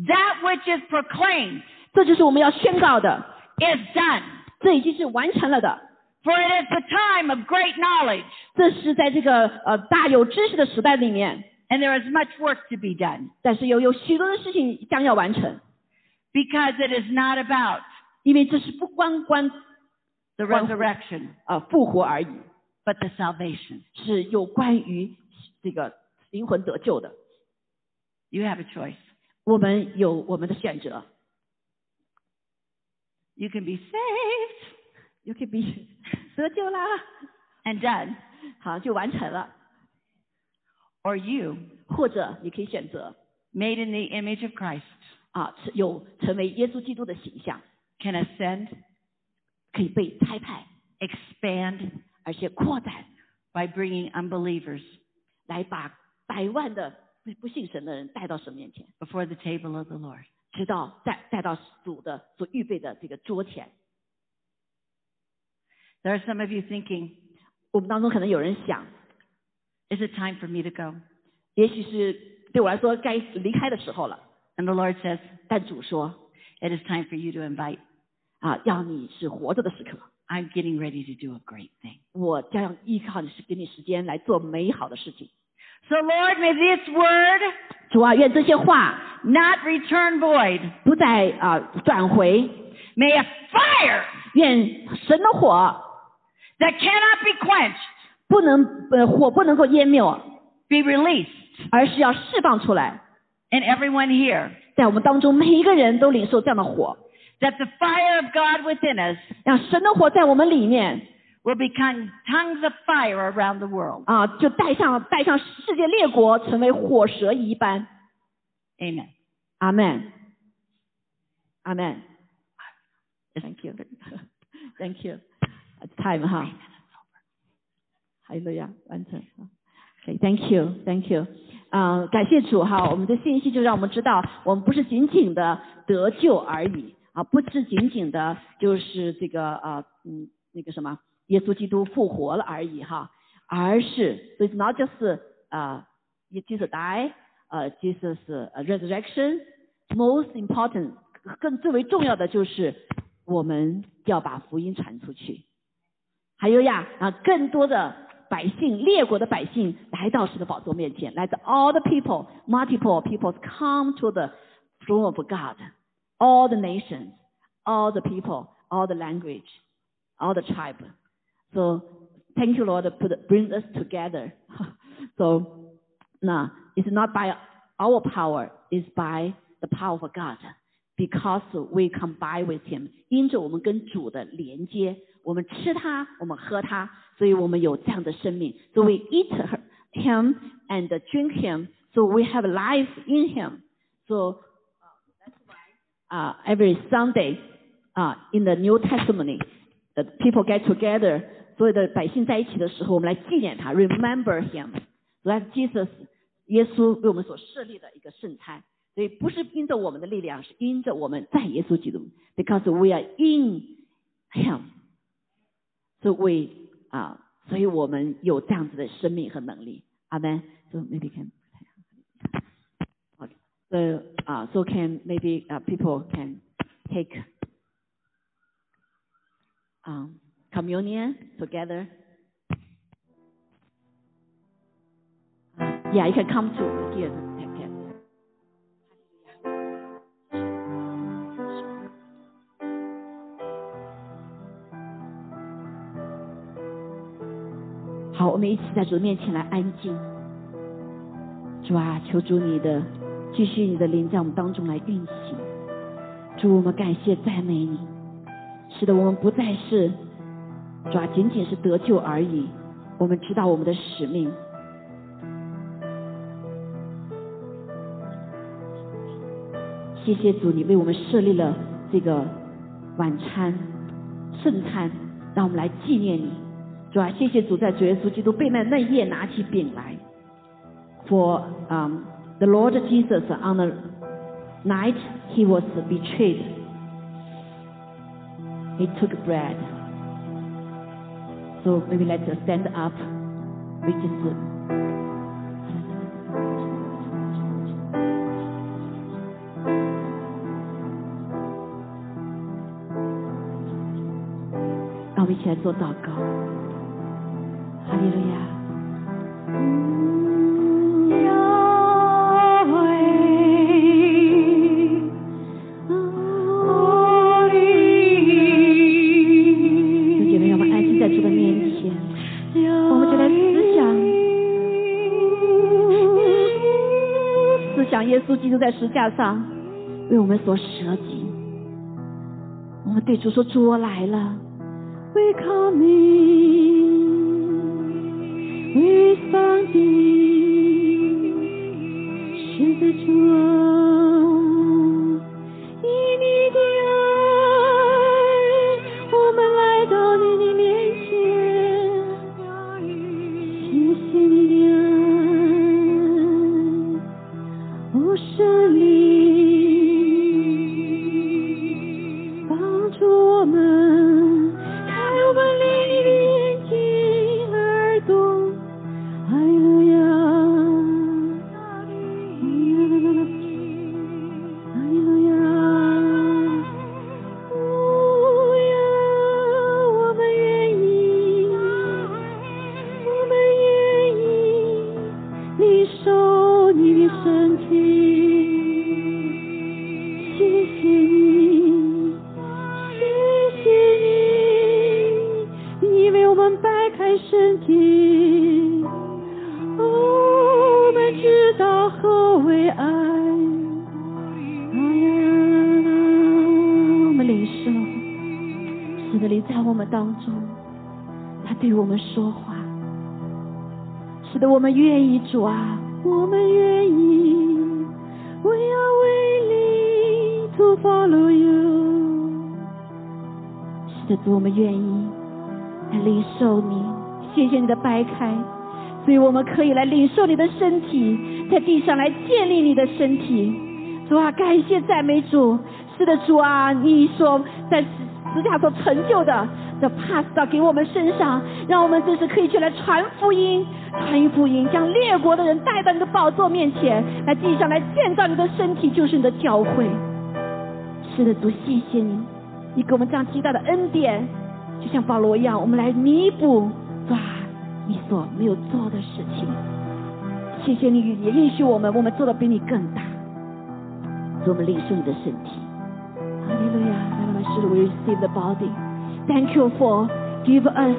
That which is proclaimed 这就是我们要宣告的， is done. 这已经是完成了的。 For it is the time of great knowledge, 这是在这个呃大有知识的时代里面， and there is much work to be done. 但是又有许多的事情将要完成， Because it is not about 因为这是不光关 the Well- resurrection, 呃复活而已， but the salvation. 是有关于这个灵魂得救的。 You have a choice. 我们有我们的选择， You can be saved 有可以比得救啦， and done, 好就完成了， or you, 或者你可以选择 made in the image of Christ, 啊有成为耶稣基督的形象， can ascend, 可以被差派， expand 而且扩展， by bringing unbelievers 来把百万的不不信神的人带到神面前。 before the table of the Lord. 直到带带到主的所预备的这个桌前。 There are some of you thinking, 我们当中可能有人想， is it time for me to go? 也许是对我来说该离开的时候了。 And the Lord says, 但主说 it is time for you to invite. 啊，要你是活着的时刻， I'm getting ready to do a great thing. 我将要依靠你是给你时间来做美好的事情。 So Lord, may this word 主啊，愿这些话 not return void. 不再啊转回， May a fire 愿神的火 that cannot be quenched 不能呃火不能够湮灭， be released 而是要释放出来， in everyone here. 在我们当中每一个人都领受这样的火， That the fire of God within us 让神的火在我们里面 will become tongues of fire around the world. 啊，就带上带上世界列国，成为火蛇一般。 Amen. 阿门，阿门。Thank you, thank you. It's time 哈，还有呀，完成。OK，Thank you, Thank you。嗯，感谢主哈，我们的信息就让我们知道，我们不是仅仅的得救而已啊，不是仅仅的就是这个啊嗯那个什么， 耶稣基督复活了而已哈，而是 so it's not just 啊、Jesus die，呃 Jesus resurrection。Most important，更最为重要的就是我们要把福音传出去。还有呀，啊，更多的百姓，列国的百姓来到神的宝座面前，来自 all the people, multiple peoples come to the throne of God, all the nations, all the people, all the language, all the tribe. So thank you, Lord, put bring us together. so, now it's not by our power, it's by the power of God. Because we combine with Him，因着我们跟主的连接，我们吃它，我们喝它，所以我们有这样的生命。So we eat her, Him and drink Him. So we have life in Him. So uh, every Sunday uh, in the New Testament, the people get together， 所有的百姓在一起的时候，我们来纪念他，remember Him. So that's Jesus，耶稣为我们所设立的一个圣餐。所以不是因着我们的力量，是因着我们在耶稣基督，because we are in Him。So we 啊，所以我们有这样子的生命和能力。阿门。So maybe can the uh, so can maybe uh, people can take um, communion together. Yeah, you can come to here. Okay. 好，我们一起在主的面前来安静。主啊，求主你的继续你的灵在我们当中来运行。主，我们感谢赞美你。使得，我们不再是主啊，仅仅是得救而已。我们知道我们的使命。谢谢主，你为我们设立了这个晚餐、圣餐，让我们来纪念你。主啊，谢谢主，在主耶稣基督被卖那夜拿起饼来。For um the Lord Jesus on the night he was betrayed, he took bread. So maybe let's stand up. We just 让我们一起来做祷告。哈利路亚。 想耶稣基督在十架上为我们所舍己。我们对主说：“主，我来了。” We come in，为上帝，是的主领受你的身体，在地上来建立你的身体。主啊，感谢赞美主。是的，主啊，你所在十架所成就的的 pass 到给我们身上，让我们这时可以去来传福音，传福音，将列国的人带到你的宝座面前，来地上来建造你的身体，就是你的教会。是的，主，谢谢你，你给我们这样极大的恩典，就像保罗一样，我们来弥补主啊你所没有做的事情。谢谢你，也允许我们，我们做的比你更大。主，我们领受你的身体。哈利路亚，让我们是 we receive the body. Thank you for give us,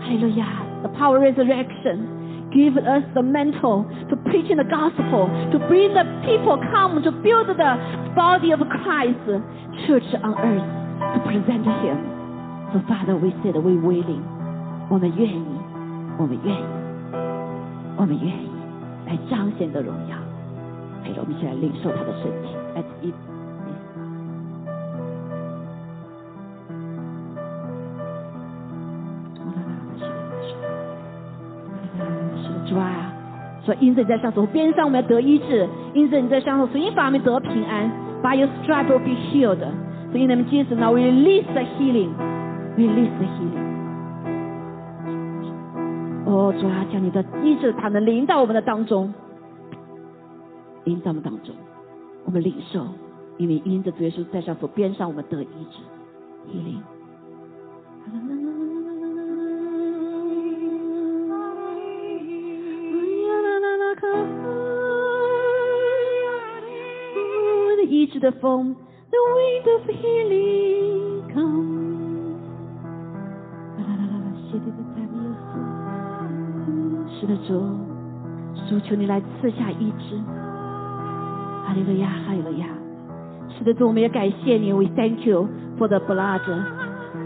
哈利路亚，the power of resurrection. Give us the mental to preach in the gospel, to bring the people come to build the body of Christ, church on earth, to present Him. So Father, we said we willing. 我们愿意，我们愿意， 我们愿意来彰显的荣耀。陪着我们一起来领受他的身体，来一。说因着你在上头边上，我们要得医治；因着你在上头，所以把我们得平安。By your stripes will be healed。所以你们今天神啊，we release the healing，release the healing。哦，主啊，将你的医治他能临到我们的当中。临到我们当中，我们领受，因为因着主耶稣在上所边上，我们得医治，healing。医治的风，the wind of healing come。是的，主，主求你来赐下医治。哈利路亚，哈利路亚。是的，主，我们也感谢你，We thank you for the blood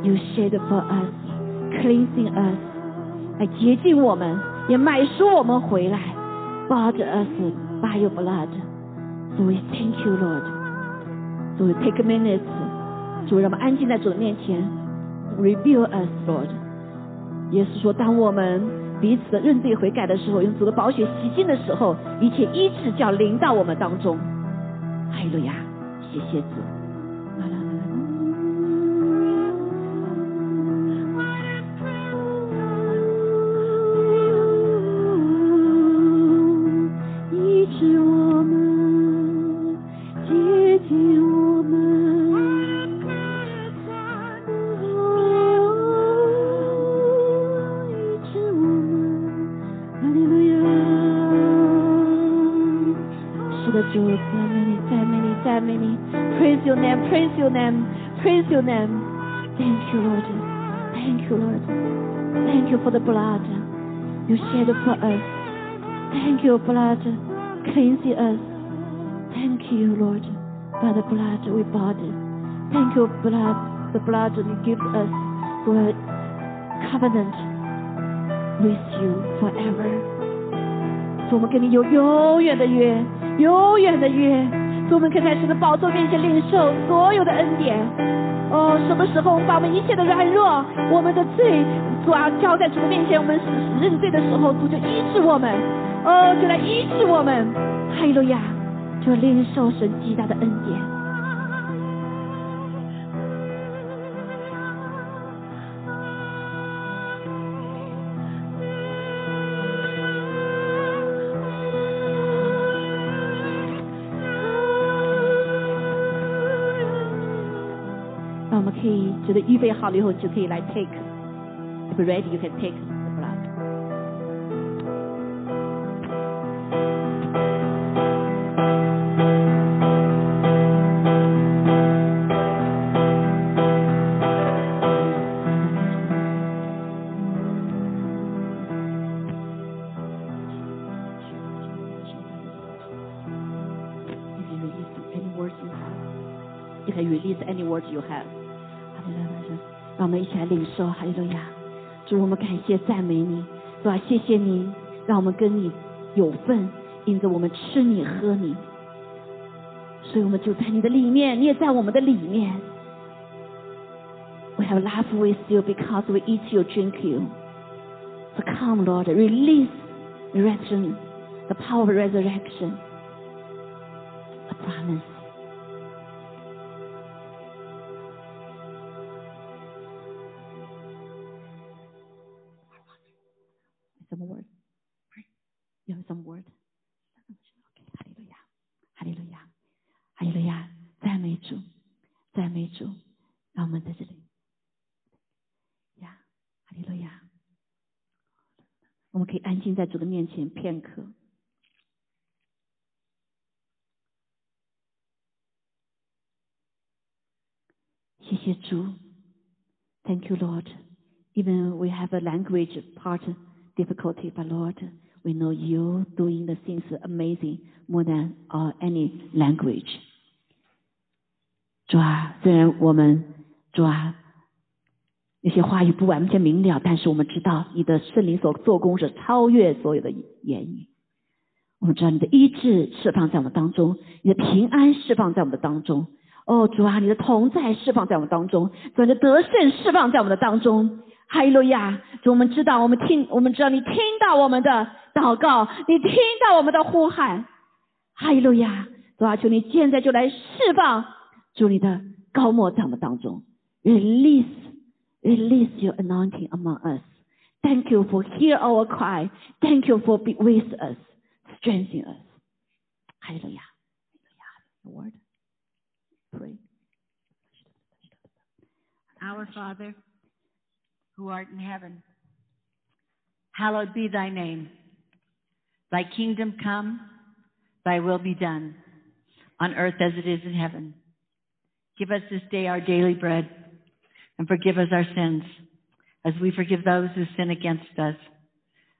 you shed for us, cleansing us，来洁净我们，也买赎我们回来，bought us by your blood。So we thank you, Lord。So we take a minute，主，让我们安静在主的面前，reveal us, Lord。耶稣说，当我们彼此的认罪悔改的时候，用主的宝血洗净的时候，一切医治就要临到我们当中。哈利路亚，谢谢主。you shed for us. Thank you, blood, cleansing us. Thank you, Lord, by the blood we bought. Thank you, blood, the blood you give us for covenant with you forever. 主，我们跟你有永远的约，永远的约。 我们可以在神的宝座面前领受所有的恩典。哦，什么时候我们把我们一切的软弱、我们的罪，主啊，交在主的面前，我们认罪的时候，主就医治我们。哦，就来医治我们。哈利路亚，就领受神极大的恩典。觉得预备好了以后，就可以来 take。If you're ready, you can take the blood. You can release any words you have. You can release any words you have. 让我们一起来领受哈利路亚。主，我们感谢赞美你，主啊，谢谢你，让我们跟你有份，因着我们吃你喝你，所以我们就在你的里面，你也在我们的里面。We have love with you because we eat you, drink you. So come, Lord, release resurrection, the power of resurrection, 静在主的面前片刻。谢谢主，Thank you, Lord. Even we have a language part difficulty, but Lord, we know you doing the things amazing more than uh, any language. 主啊，虽然我们主啊 那些话语不完全明了，但是我们知道你的圣灵所做工是超越所有的言语。我们知道你的医治释放在我们当中，你的平安释放在我们的当中。哦，主啊，你的同在释放在我们当中，主啊你的得胜释放在我们的当中。哈利路亚！主，我们知道，我们听，我们知道你听到我们的祷告，你听到我们的呼喊。哈利路亚！主啊，求你现在就来释放主你的高莫在我们当中，release Release your anointing among us. Thank you for hear our cry. Thank you for be with us, strengthen us. Hallelujah. Hallelujah. The word. Pray. Our Father, who art in heaven, hallowed be thy name. Thy kingdom come, thy will be done, on earth as it is in heaven. Give us this day our daily bread and forgive us our sins, as we forgive those who sin against us.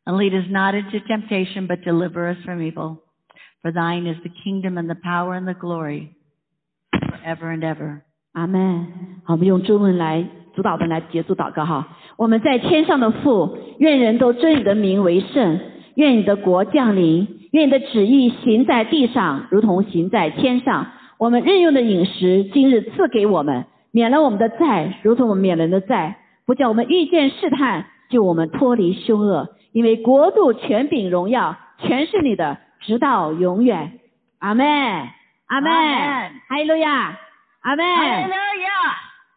And lead us not into temptation, but deliver us from evil. For thine is the kingdom and the power and the glory, forever and ever. 阿门。好，我们用中文来主导文来结束祷告哈。我们在天上的父，愿人都尊你的名为圣，愿你的国降临，愿你的旨意行在地上，如同行在天上。我们日用的饮食，今日赐给我们， 免了我们的债，如同我们免人的债，不叫我们遇见试探，就我们脱离凶恶。因为国度、权柄、荣耀，全是你的，直到永远。阿门，阿门，哈利路亚，阿门，哈利路亚。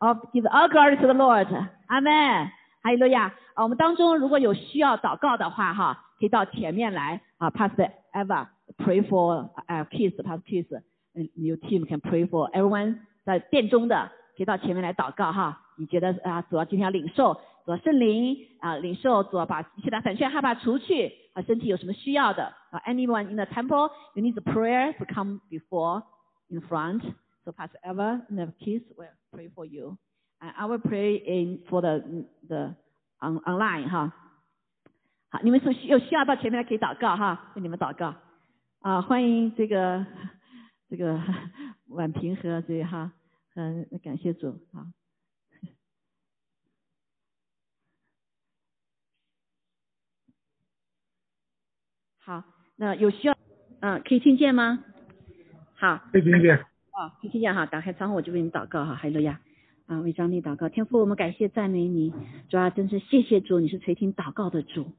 哦，give all glory to the Lord，阿门，哈利路亚。啊，我们当中如果有需要祷告的话，哈，可以到前面来啊。Pastor Eva pray for，呃、uh,，kiss，Pastor kiss，嗯，your team can pray for everyone 在殿中的。可以到前面来祷告哈。你觉得啊，主要今天要领受主要圣灵啊，领受主要把一切的反却害怕除去啊，身体有什么需要的啊？Anyone in the temple you need the prayer to come before in front. So Pastor Eva and the kids will pray for you. And I will pray in for the the on online 哈。好，你们是需有需要到前面来可以祷告哈，为你们祷告啊，欢迎这个这个婉平和这个哈，嗯，感谢主啊。好，那有需要，嗯，可以听见吗？好，可以听见。啊，可以听见哈，打开窗户我就为你祷告哈，哈利路亚。啊，为张力祷告，天父，我们感谢赞美你，主啊，真是谢谢主，你是垂听祷告的主，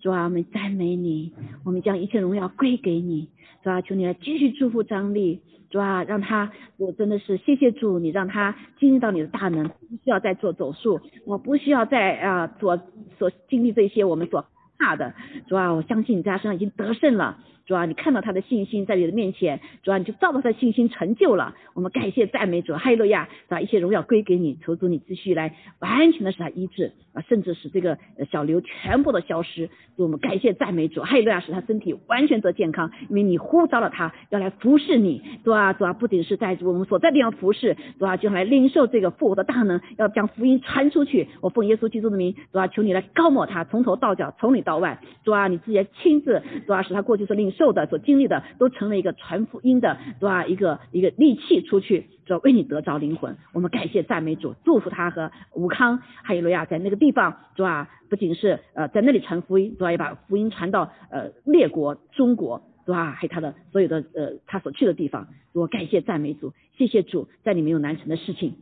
主啊，我们赞美你，我们将一切荣耀归给你，主啊，求你来继续祝福张力，主啊，让他，我真的是谢谢主，你让他进入到你的大门，不需要再做手术，我不需要再啊所所经历这些我们所怕的，主啊，我相信你在他身上已经得胜了。主啊，你看到他的信心在你的面前，主啊，你就照到他的信心成就了。我们感谢赞美主，哈利路亚，把一切荣耀归给你，求主你继续来完全的使他医治啊，甚至使这个小瘤全部的消失。主，我们感谢赞美主，哈利路亚，使他身体完全得健康，因为你呼召了他要来服侍你。主啊，主啊，不仅是在我们所在地方服侍，主啊，就来领受这个复活的大能，要将福音传出去。我奉耶稣基督的名，主啊，求你来高抹他，从头到脚，从里到外。主啊，你自己亲自，主啊，使他过去所领受的、所经历的，都成了一个传福音的，对吧，一个一个利器出去，主要，为你得着灵魂。我们感谢赞美主，祝福他和武康还有罗亚在那个地方，主啊，不仅是呃在那里传福音，主啊，也把福音传到呃列国中国。主啊，还有他的所有的呃他所去的地方，我感谢赞美主，谢谢主，在你没有难成的事情，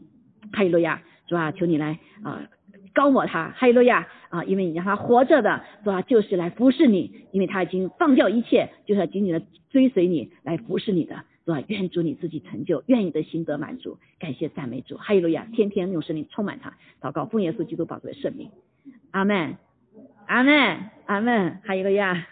哈利路亚，主啊，求你来啊、高抹他，哈利路亚。啊，因为你让他活着的，主啊，就是来服侍你，因为他已经放掉一切，就是要紧紧的追随你，来服侍你的，主啊，愿主你自己成就，愿你的心得满足，感谢赞美主，哈利路亚，天天用圣灵充满他，祷告奉耶稣基督宝贵的圣名，阿门，阿门，阿门，哈利路亚，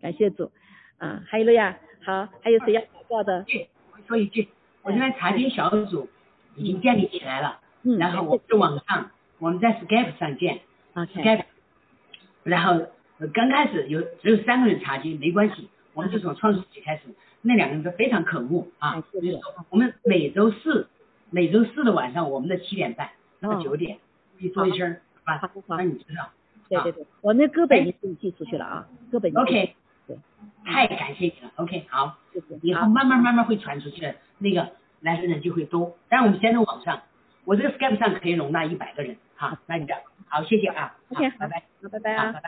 感谢主，啊，哈利路亚，好，还有谁要祷告的？我说一句，我这边查经小组已经建立起来了，嗯，然后我们是网上，我们在 Skype 上见。OK，Skype，然后呃刚开始有只有三个人查经，没关系，我们就从创世纪开始，那两个人都非常可恶啊我们每周四每周四的晚上，我们的七点半到哦九点，你说一声，好吧？好好，让你知道。对对对，我那歌本已经给你寄出去了啊，歌本已经 OK，对，太感谢你了。OK，好，以后慢慢慢慢会传出去的，那个来的人就会多。但是我们现在网上，我这个 Skype 上可以容纳一百个人，好，那你这样，好，谢谢啊，好 OK，拜拜，好，拜拜，啊拜。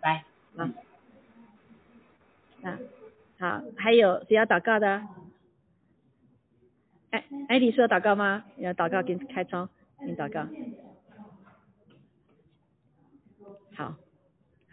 拜，拜拜。啊，好，还有谁要祷告的？哎，艾迪说祷告吗？要祷告，给你开窗，给你祷告。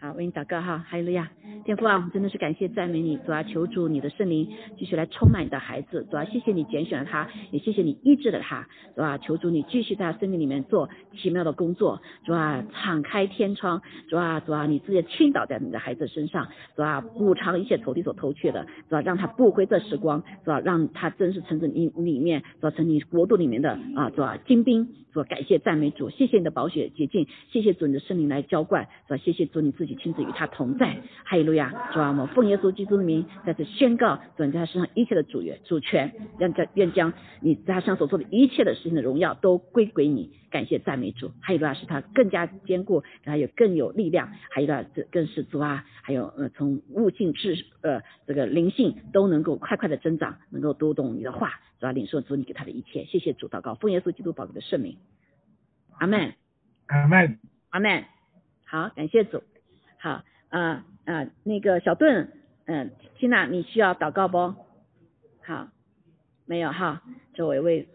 好，为你祷告哈，哈利路亚，天父啊，我们真的是感谢赞美你，主啊，求主你的圣灵继续来充满你的孩子，主啊，谢谢你拣选了他，也谢谢你医治了他，主啊，求主你继续在他生命里面做奇妙的工作，主啊，敞开天窗，主啊，主啊，你自己倾倒在你的孩子身上，主啊，补偿一切仇敌所偷去的，主啊，让他不归这时光，主啊，让他真是成为你里面，主啊，成你国度里面的啊，主啊，精兵，主啊，感谢赞美主，谢谢你的宝血洁净，谢谢主你的圣灵来浇灌，主啊，谢谢主你自己亲自与他同在，哈利路亚，主啊，我们奉耶稣基督的名在这宣告，主你在他身上一切的主权。主权，让将愿将你在他身上所做的一切的事情的荣耀都归归你，感谢赞美主，哈利路亚，使他更加坚固，让他有更有力量，还有呢，这更是主啊，还有呃从悟性至呃这个灵性都能够快快的增长，能够读懂你的话，主啊，领受主你给他的一切，谢谢主祷告，奉耶稣基督宝贵的圣名，阿门。阿门，阿门，好，感谢主。好，啊啊，那个小盾，嗯，缇娜，你需要祷告不？好，没有哈，这我一位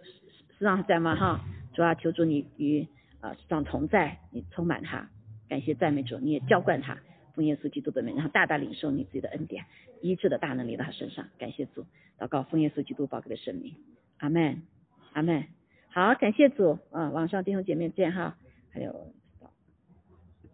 市长在吗？哈，主要求主你与啊市长同在，你充满他，感谢赞美主，你也浇灌他，奉耶稣基督的名，然后大大领受你自己的恩典，医治的大能临到他身上，感谢主，祷告奉耶稣基督宝贵的圣名，阿门，阿门。好，感谢主，啊，网上弟兄姐妹见哈，还有。